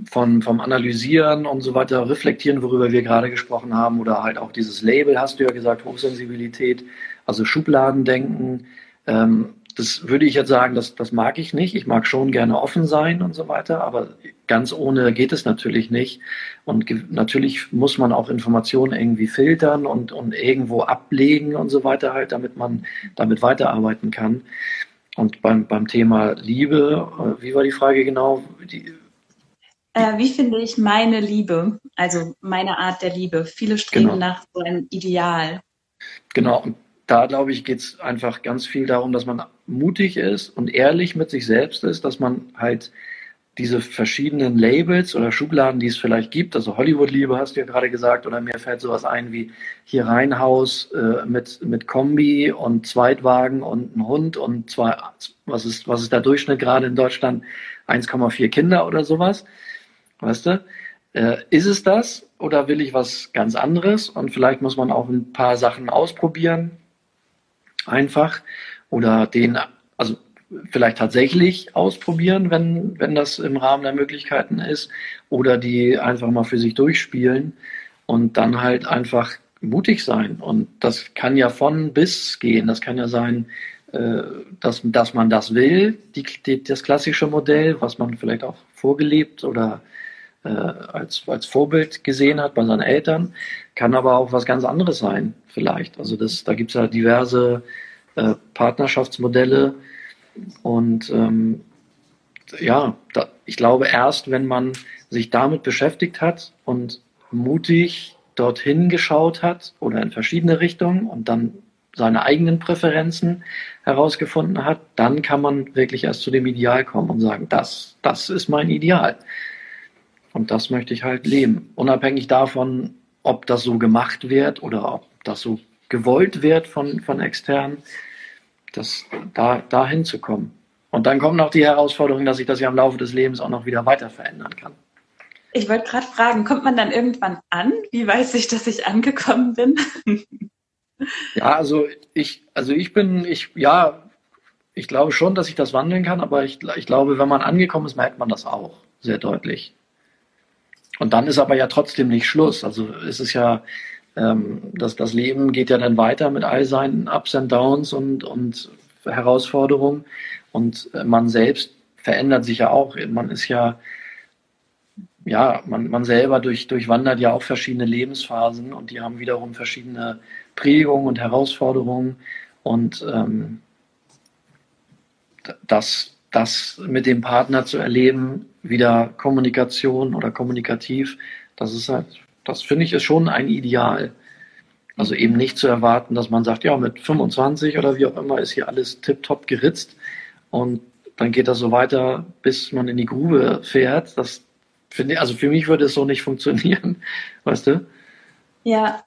von, vom Analysieren und so weiter, reflektieren, worüber wir gerade gesprochen haben, oder halt auch dieses Label, hast du ja gesagt, Hochsensibilität, also Schubladendenken. Ähm, das würde ich jetzt sagen, das, das mag ich nicht. Ich mag schon gerne offen sein und so weiter, aber ganz ohne geht es natürlich nicht. Und natürlich muss man auch Informationen irgendwie filtern und, und irgendwo ablegen und so weiter halt, damit man damit weiterarbeiten kann. Und beim, beim Thema Liebe, äh, wie war die Frage genau? Die, äh, wie finde ich meine Liebe, also meine Art der Liebe? Viele streben genau. nach so einem Ideal. Genau, und da glaube ich, geht es einfach ganz viel darum, dass man mutig ist und ehrlich mit sich selbst ist, dass man halt diese verschiedenen Labels oder Schubladen, die es vielleicht gibt, also Hollywood-Liebe hast du ja gerade gesagt, oder mir fällt sowas ein wie hier Reihenhaus äh, mit, mit Kombi und Zweitwagen und ein Hund und zwei, was ist, was ist der Durchschnitt gerade in Deutschland? 1,4 Kinder oder sowas. Weißt du? Äh, ist es das oder will ich was ganz anderes? Und vielleicht muss man auch ein paar Sachen ausprobieren. Einfach. Oder den, also vielleicht tatsächlich ausprobieren, wenn, wenn das im Rahmen der Möglichkeiten ist, oder die einfach mal für sich durchspielen und dann halt einfach mutig sein. Und das kann ja von bis gehen. Das kann ja sein, äh, dass, dass man das will, die, die, das klassische Modell, was man vielleicht auch vorgelebt oder äh, als, als Vorbild gesehen hat bei seinen Eltern, kann aber auch was ganz anderes sein, vielleicht. Also das, da gibt es ja diverse äh, Partnerschaftsmodelle und ähm, ja, da, ich glaube erst, wenn man sich damit beschäftigt hat und mutig dorthin geschaut hat oder in verschiedene Richtungen und dann seine eigenen Präferenzen herausgefunden hat, dann kann man wirklich erst zu dem Ideal kommen und sagen, das, das ist mein Ideal. Und das möchte ich halt leben. Unabhängig davon, ob das so gemacht wird oder ob das so gewollt wird von, von externen, das, da, da hinzukommen. Und dann kommt noch die Herausforderung, dass sich das ja im Laufe des Lebens auch noch wieder weiter verändern kann. Ich wollte gerade fragen, kommt man dann irgendwann an? Wie weiß ich, dass ich angekommen bin? <laughs> ja, also ich, also ich bin, ich, ja, ich glaube schon, dass ich das wandeln kann, aber ich, ich glaube, wenn man angekommen ist, merkt man das auch sehr deutlich. Und dann ist aber ja trotzdem nicht Schluss. Also es ist ja, ähm, das, das Leben geht ja dann weiter mit all seinen Ups und Downs und, und Herausforderungen. Und man selbst verändert sich ja auch. Man ist ja, ja, man, man selber durch, durchwandert ja auch verschiedene Lebensphasen und die haben wiederum verschiedene Prägungen und Herausforderungen. Und ähm, das, das mit dem Partner zu erleben, wieder Kommunikation oder kommunikativ, das ist halt, das finde ich ist schon ein Ideal. Also eben nicht zu erwarten, dass man sagt, ja, mit 25 oder wie auch immer ist hier alles tiptop geritzt und dann geht das so weiter, bis man in die Grube fährt. Das finde also für mich würde es so nicht <laughs> funktionieren, weißt du? Ja.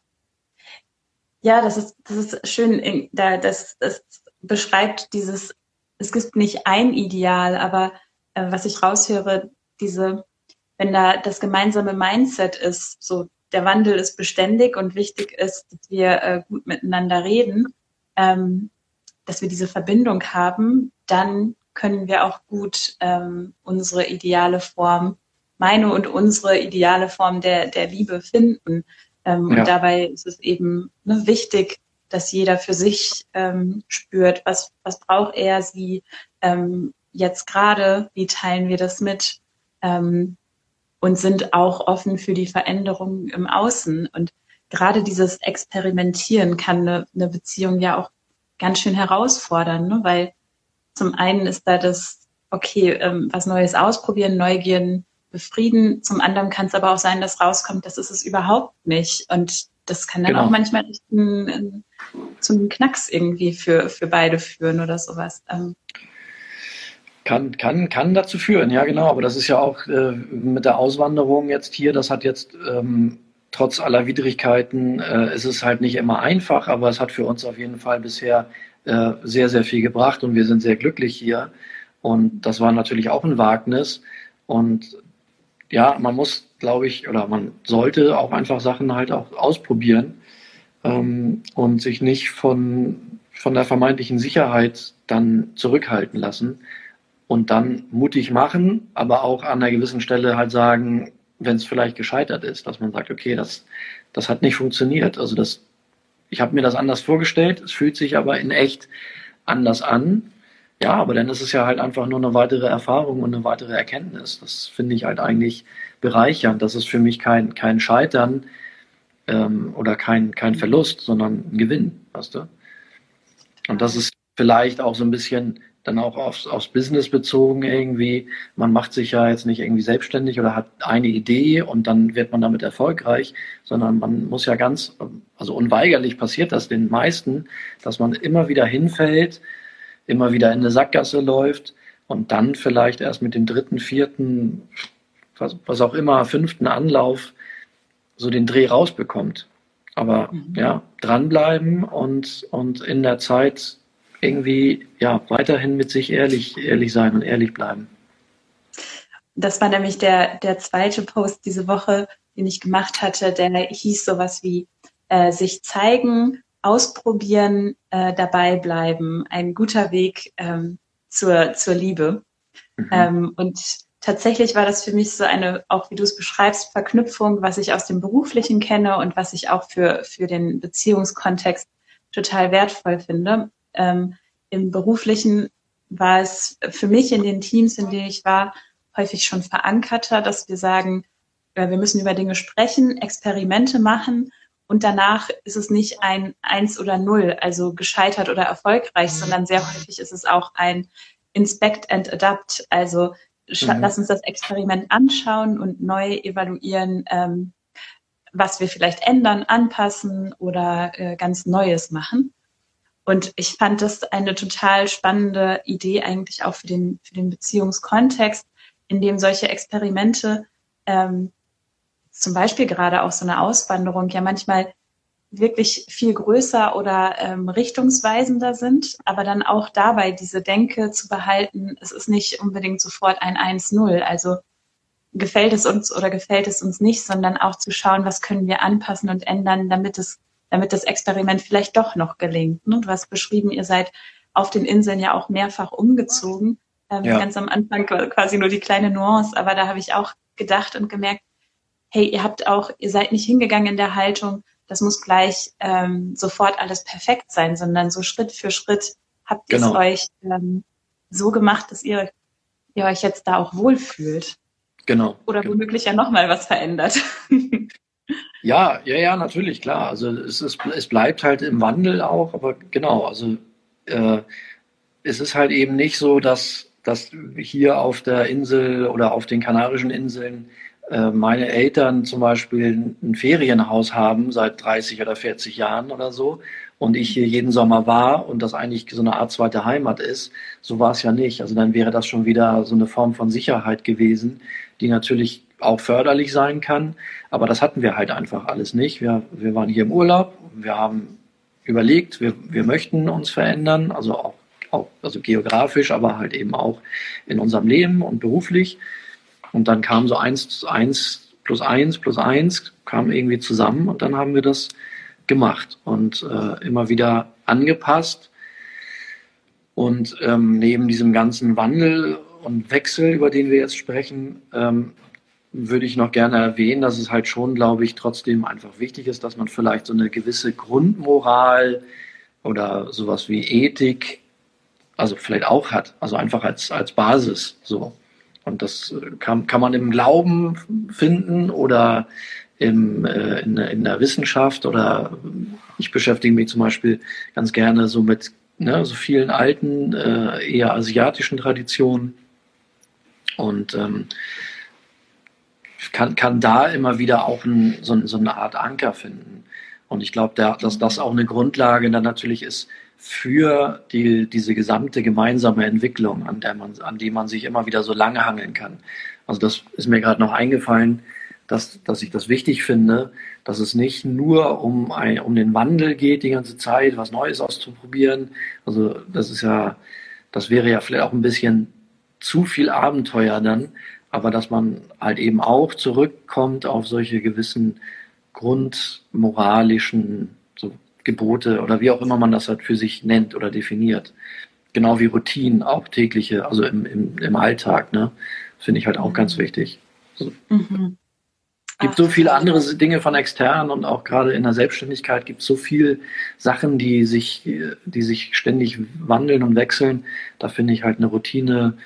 Ja, das ist, das ist schön, das, das beschreibt dieses, es gibt nicht ein Ideal, aber äh, was ich raushöre, diese, wenn da das gemeinsame Mindset ist, so der Wandel ist beständig und wichtig ist, dass wir äh, gut miteinander reden, ähm, dass wir diese Verbindung haben, dann können wir auch gut ähm, unsere ideale Form meine und unsere ideale Form der, der Liebe finden. Ähm, ja. Und dabei ist es eben ne, wichtig, dass jeder für sich ähm, spürt, was, was braucht er, sie ähm, jetzt gerade, wie teilen wir das mit ähm, und sind auch offen für die Veränderungen im Außen. Und gerade dieses Experimentieren kann eine, eine Beziehung ja auch ganz schön herausfordern, ne? weil zum einen ist da das, okay, ähm, was Neues ausprobieren, Neugierden befrieden. Zum anderen kann es aber auch sein, dass rauskommt, das ist es überhaupt nicht. Und das kann dann genau. auch manchmal ein, zum Knacks irgendwie für, für beide führen oder sowas. Ähm. Kann, kann, kann dazu führen, ja genau. Aber das ist ja auch äh, mit der Auswanderung jetzt hier, das hat jetzt ähm, trotz aller Widrigkeiten, äh, es ist halt nicht immer einfach, aber es hat für uns auf jeden Fall bisher äh, sehr, sehr viel gebracht und wir sind sehr glücklich hier. Und das war natürlich auch ein Wagnis. Und ja, man muss, glaube ich, oder man sollte auch einfach Sachen halt auch ausprobieren ähm, und sich nicht von, von der vermeintlichen Sicherheit dann zurückhalten lassen und dann mutig machen, aber auch an einer gewissen Stelle halt sagen, wenn es vielleicht gescheitert ist, dass man sagt, okay, das, das hat nicht funktioniert. Also das, ich habe mir das anders vorgestellt, es fühlt sich aber in echt anders an ja, aber dann ist es ja halt einfach nur eine weitere Erfahrung und eine weitere Erkenntnis. Das finde ich halt eigentlich bereichernd. Das ist für mich kein, kein Scheitern ähm, oder kein, kein Verlust, sondern ein Gewinn, weißt du? Und das ist vielleicht auch so ein bisschen dann auch aufs, aufs Business bezogen irgendwie. Man macht sich ja jetzt nicht irgendwie selbstständig oder hat eine Idee und dann wird man damit erfolgreich, sondern man muss ja ganz, also unweigerlich passiert das den meisten, dass man immer wieder hinfällt, immer wieder in eine Sackgasse läuft und dann vielleicht erst mit dem dritten, vierten, was, was auch immer, fünften Anlauf so den Dreh rausbekommt. Aber mhm. ja, dranbleiben und, und in der Zeit irgendwie ja weiterhin mit sich ehrlich, ehrlich sein und ehrlich bleiben. Das war nämlich der, der zweite Post diese Woche, den ich gemacht hatte, der hieß sowas wie äh, sich zeigen, ausprobieren, äh, dabei bleiben, ein guter Weg, ähm, zur, zur Liebe. Mhm. Ähm, und tatsächlich war das für mich so eine, auch wie du es beschreibst, Verknüpfung, was ich aus dem Beruflichen kenne und was ich auch für, für den Beziehungskontext total wertvoll finde. Ähm, Im Beruflichen war es für mich in den Teams, in denen ich war, häufig schon verankerter, dass wir sagen, äh, wir müssen über Dinge sprechen, Experimente machen und danach ist es nicht ein Eins oder Null, also gescheitert oder erfolgreich, mhm. sondern sehr häufig ist es auch ein Inspect and Adapt, also mhm. lass uns das Experiment anschauen und neu evaluieren, ähm, was wir vielleicht ändern, anpassen oder äh, ganz Neues machen. Und ich fand das eine total spannende Idee eigentlich auch für den, für den Beziehungskontext, in dem solche Experimente, ähm, zum Beispiel gerade auch so eine Auswanderung, ja manchmal wirklich viel größer oder ähm, richtungsweisender sind, aber dann auch dabei diese Denke zu behalten, es ist nicht unbedingt sofort ein 1-0. Also gefällt es uns oder gefällt es uns nicht, sondern auch zu schauen, was können wir anpassen und ändern, damit es, damit das Experiment vielleicht doch noch gelingt. Ne? Du hast beschrieben, ihr seid auf den Inseln ja auch mehrfach umgezogen. Ähm, ja. Ganz am Anfang quasi nur die kleine Nuance, aber da habe ich auch gedacht und gemerkt, hey, ihr habt auch, ihr seid nicht hingegangen in der Haltung, das muss gleich ähm, sofort alles perfekt sein, sondern so Schritt für Schritt habt ihr genau. es euch ähm, so gemacht, dass ihr, ihr euch jetzt da auch wohlfühlt. Genau. Oder genau. womöglich ja nochmal was verändert. <laughs> ja, ja, ja, natürlich, klar. Also es, ist, es bleibt halt im Wandel auch, aber genau, also äh, es ist halt eben nicht so, dass, dass hier auf der Insel oder auf den Kanarischen Inseln äh, meine Eltern zum Beispiel ein Ferienhaus haben seit 30 oder 40 Jahren oder so und ich hier jeden Sommer war und das eigentlich so eine Art zweite Heimat ist, so war es ja nicht. Also dann wäre das schon wieder so eine Form von Sicherheit gewesen, die natürlich auch förderlich sein kann, aber das hatten wir halt einfach alles nicht. Wir, wir waren hier im Urlaub, wir haben überlegt, wir, wir möchten uns verändern, also auch, auch also geografisch, aber halt eben auch in unserem Leben und beruflich. Und dann kam so eins, eins plus eins plus eins kam irgendwie zusammen und dann haben wir das gemacht und äh, immer wieder angepasst. Und ähm, neben diesem ganzen Wandel und Wechsel, über den wir jetzt sprechen, ähm, würde ich noch gerne erwähnen, dass es halt schon, glaube ich, trotzdem einfach wichtig ist, dass man vielleicht so eine gewisse Grundmoral oder sowas wie Ethik, also vielleicht auch hat, also einfach als, als Basis so. Und das äh, kann, kann man im Glauben finden oder im, äh, in, in der Wissenschaft oder ich beschäftige mich zum Beispiel ganz gerne so mit ne, so vielen alten, äh, eher asiatischen Traditionen und ähm, kann, kann da immer wieder auch ein, so, so eine Art Anker finden. Und ich glaube, dass das auch eine Grundlage dann natürlich ist für die, diese gesamte gemeinsame Entwicklung, an, der man, an die man sich immer wieder so lange hangeln kann. Also das ist mir gerade noch eingefallen, dass, dass ich das wichtig finde, dass es nicht nur um, ein, um den Wandel geht die ganze Zeit, was Neues auszuprobieren. Also das ist ja, das wäre ja vielleicht auch ein bisschen zu viel Abenteuer dann, aber dass man halt eben auch zurückkommt auf solche gewissen grundmoralischen Gebote oder wie auch immer man das halt für sich nennt oder definiert. Genau wie Routinen, auch tägliche, also im, im, im Alltag, ne? Finde ich halt auch ganz wichtig. Also, mhm. gibt so viele andere Dinge von extern und auch gerade in der Selbstständigkeit gibt es so viele Sachen, die sich, die sich ständig wandeln und wechseln. Da finde ich halt eine Routine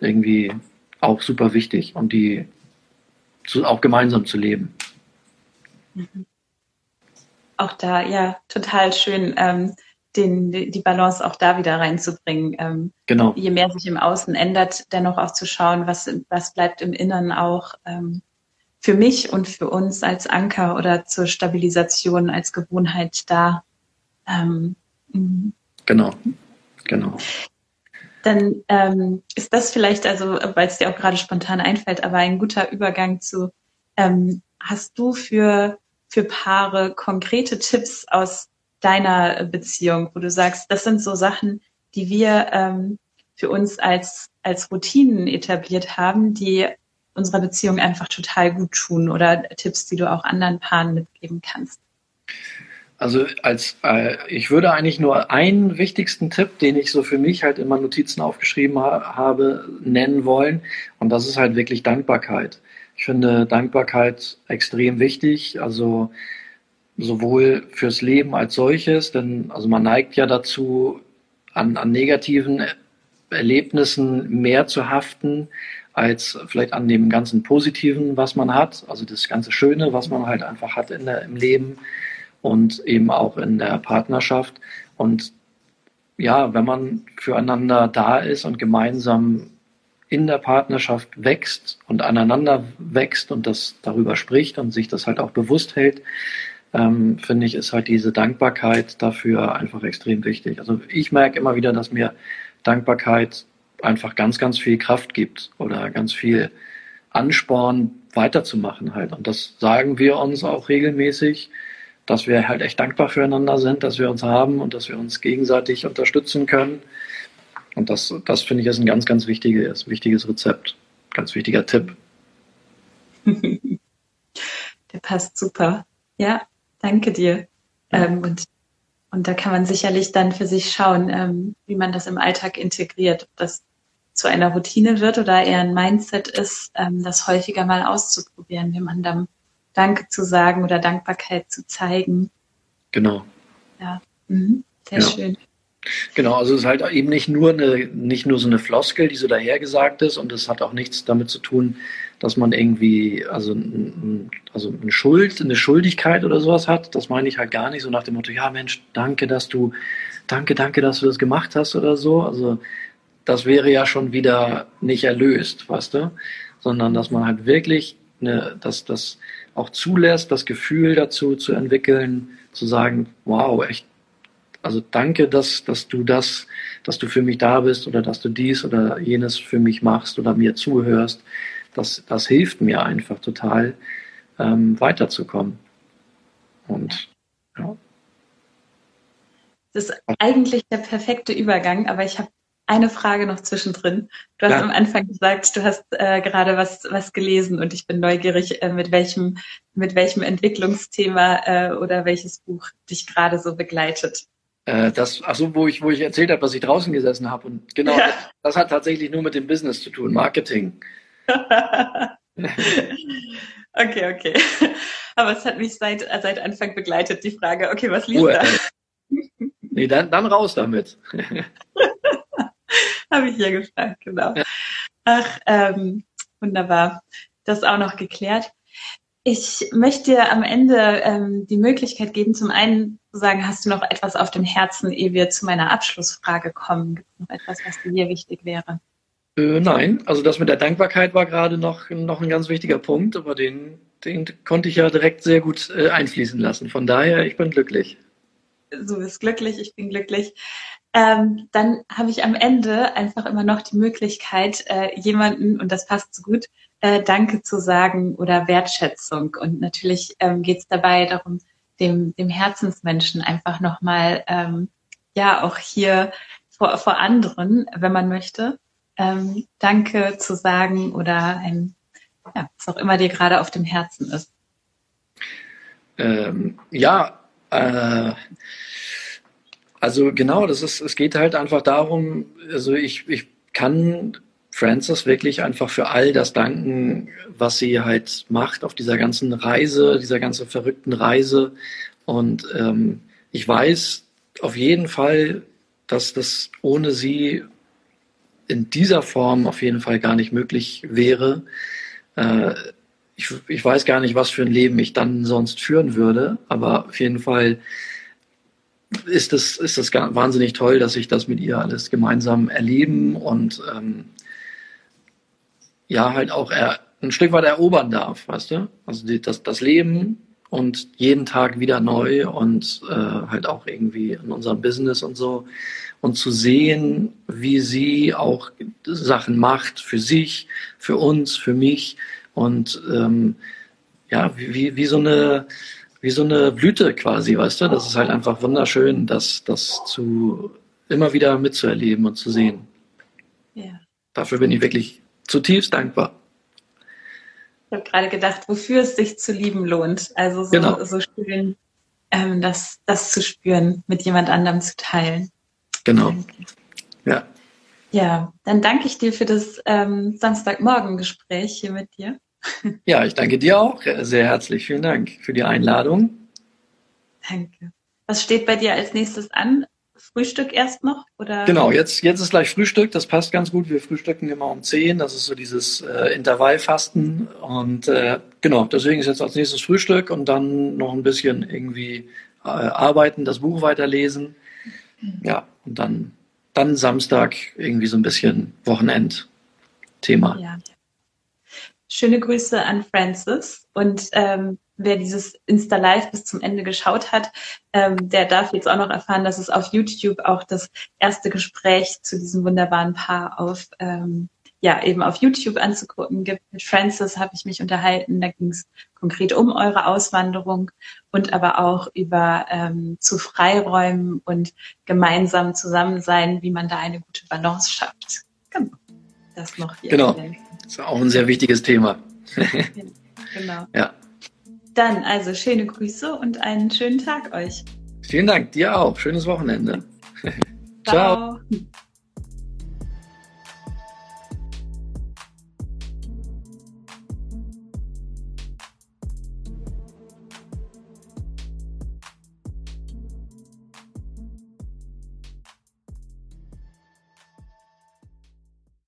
irgendwie auch super wichtig und die zu, auch gemeinsam zu leben. Mhm auch da, ja, total schön, ähm, den, die Balance auch da wieder reinzubringen. Ähm, genau. Je mehr sich im Außen ändert, dennoch auch zu schauen, was, was bleibt im Inneren auch ähm, für mich und für uns als Anker oder zur Stabilisation als Gewohnheit da. Ähm, mhm. genau, genau. Dann ähm, ist das vielleicht, also weil es dir auch gerade spontan einfällt, aber ein guter Übergang zu, ähm, hast du für für Paare konkrete Tipps aus deiner Beziehung, wo du sagst, das sind so Sachen, die wir ähm, für uns als, als Routinen etabliert haben, die unserer Beziehung einfach total gut tun oder Tipps, die du auch anderen Paaren mitgeben kannst? Also als äh, ich würde eigentlich nur einen wichtigsten Tipp, den ich so für mich halt meinen Notizen aufgeschrieben ha habe, nennen wollen. Und das ist halt wirklich Dankbarkeit. Ich finde Dankbarkeit extrem wichtig. Also sowohl fürs Leben als solches, denn also man neigt ja dazu, an, an negativen Erlebnissen mehr zu haften, als vielleicht an dem ganzen Positiven, was man hat, also das ganze Schöne, was man halt einfach hat in der, im Leben und eben auch in der Partnerschaft. Und ja, wenn man füreinander da ist und gemeinsam in der Partnerschaft wächst und aneinander wächst und das darüber spricht und sich das halt auch bewusst hält, ähm, finde ich, ist halt diese Dankbarkeit dafür einfach extrem wichtig. Also ich merke immer wieder, dass mir Dankbarkeit einfach ganz, ganz viel Kraft gibt oder ganz viel Ansporn weiterzumachen halt. Und das sagen wir uns auch regelmäßig dass wir halt echt dankbar füreinander sind, dass wir uns haben und dass wir uns gegenseitig unterstützen können. Und das, das finde ich ist ein ganz, ganz wichtiges, wichtiges Rezept, ganz wichtiger Tipp. <laughs> Der passt super. Ja, danke dir. Ja. Ähm, und, und da kann man sicherlich dann für sich schauen, ähm, wie man das im Alltag integriert, ob das zu einer Routine wird oder eher ein Mindset ist, ähm, das häufiger mal auszuprobieren, wie man dann Danke zu sagen oder Dankbarkeit zu zeigen. Genau. Ja, mhm. sehr ja. schön. Genau, also es ist halt eben nicht nur eine, nicht nur so eine Floskel, die so dahergesagt ist und es hat auch nichts damit zu tun, dass man irgendwie, also, also eine Schuld, eine Schuldigkeit oder sowas hat. Das meine ich halt gar nicht so nach dem Motto, ja Mensch, danke, dass du, danke, danke, dass du das gemacht hast oder so. Also das wäre ja schon wieder nicht erlöst, weißt du? Sondern dass man halt wirklich eine, dass das auch zulässt, das Gefühl dazu zu entwickeln, zu sagen, wow, echt, also danke, dass, dass du das, dass du für mich da bist oder dass du dies oder jenes für mich machst oder mir zuhörst. Das, das hilft mir einfach total, ähm, weiterzukommen. Und ja. Das ist eigentlich der perfekte Übergang, aber ich habe eine Frage noch zwischendrin. Du hast ja. am Anfang gesagt, du hast äh, gerade was, was gelesen und ich bin neugierig, äh, mit welchem, mit welchem Entwicklungsthema äh, oder welches Buch dich gerade so begleitet. Äh, das, ach so, wo ich, wo ich erzählt habe, dass ich draußen gesessen habe. Und genau, ja. das, das, hat tatsächlich nur mit dem Business zu tun, Marketing. <laughs> okay, okay. Aber es hat mich seit, seit Anfang begleitet, die Frage, okay, was liest da? Nee, dann, dann raus damit. <laughs> <laughs> Habe ich hier gefragt, genau. Ja. Ach, ähm, wunderbar. Das auch noch geklärt. Ich möchte dir am Ende ähm, die Möglichkeit geben, zum einen zu sagen, hast du noch etwas auf dem Herzen, ehe wir zu meiner Abschlussfrage kommen? Gibt es noch etwas, was dir hier wichtig wäre? Äh, nein, also das mit der Dankbarkeit war gerade noch, noch ein ganz wichtiger Punkt, aber den, den konnte ich ja direkt sehr gut äh, einfließen lassen. Von daher, ich bin glücklich. Du bist glücklich, ich bin glücklich ähm, dann habe ich am Ende einfach immer noch die Möglichkeit, äh, jemanden, und das passt so gut, äh, Danke zu sagen oder Wertschätzung. Und natürlich ähm, geht es dabei darum, dem, dem Herzensmenschen einfach nochmal, ähm, ja, auch hier vor, vor anderen, wenn man möchte, ähm, Danke zu sagen oder ein, ja, was auch immer dir gerade auf dem Herzen ist. Ähm, ja, äh, also genau, das ist, es geht halt einfach darum, also ich, ich kann Frances wirklich einfach für all das danken, was sie halt macht auf dieser ganzen Reise, dieser ganzen verrückten Reise. Und ähm, ich weiß auf jeden Fall, dass das ohne sie in dieser Form auf jeden Fall gar nicht möglich wäre. Äh, ich, ich weiß gar nicht, was für ein Leben ich dann sonst führen würde, aber auf jeden Fall ist das, ist das wahnsinnig toll, dass ich das mit ihr alles gemeinsam erleben und ähm, ja, halt auch er, ein Stück weit erobern darf, weißt du? Also die, das, das Leben und jeden Tag wieder neu und äh, halt auch irgendwie in unserem Business und so. Und zu sehen, wie sie auch Sachen macht für sich, für uns, für mich und ähm, ja, wie, wie so eine wie so eine Blüte quasi, weißt du? Das ist halt einfach wunderschön, das, das zu immer wieder mitzuerleben und zu sehen. Ja. Dafür bin ich wirklich zutiefst dankbar. Ich habe gerade gedacht, wofür es sich zu lieben lohnt. Also so, genau. so schön, ähm, das, das zu spüren, mit jemand anderem zu teilen. Genau. Ja. Ja, dann danke ich dir für das ähm, Samstagmorgen-Gespräch hier mit dir. Ja, ich danke dir auch sehr herzlich. Vielen Dank für die Einladung. Danke. Was steht bei dir als nächstes an? Frühstück erst noch? Oder? Genau, jetzt, jetzt ist gleich Frühstück, das passt ganz gut. Wir frühstücken immer um 10, das ist so dieses äh, Intervallfasten. Und äh, genau, deswegen ist jetzt als nächstes Frühstück und dann noch ein bisschen irgendwie äh, arbeiten, das Buch weiterlesen. Ja, und dann, dann Samstag irgendwie so ein bisschen Wochenendthema. Ja. Schöne Grüße an Francis und ähm, wer dieses Insta Live bis zum Ende geschaut hat, ähm, der darf jetzt auch noch erfahren, dass es auf YouTube auch das erste Gespräch zu diesem wunderbaren Paar auf ähm, ja eben auf YouTube anzugucken gibt. Mit Francis habe ich mich unterhalten. Da ging es konkret um eure Auswanderung und aber auch über ähm, zu Freiräumen und gemeinsam zusammen sein, wie man da eine gute Balance schafft. Das noch hier. Genau. Das ist auch ein sehr wichtiges Thema. <laughs> genau. Ja. Dann also schöne Grüße und einen schönen Tag euch. Vielen Dank, dir auch. Schönes Wochenende. Ciao. <laughs> Ciao. <laughs>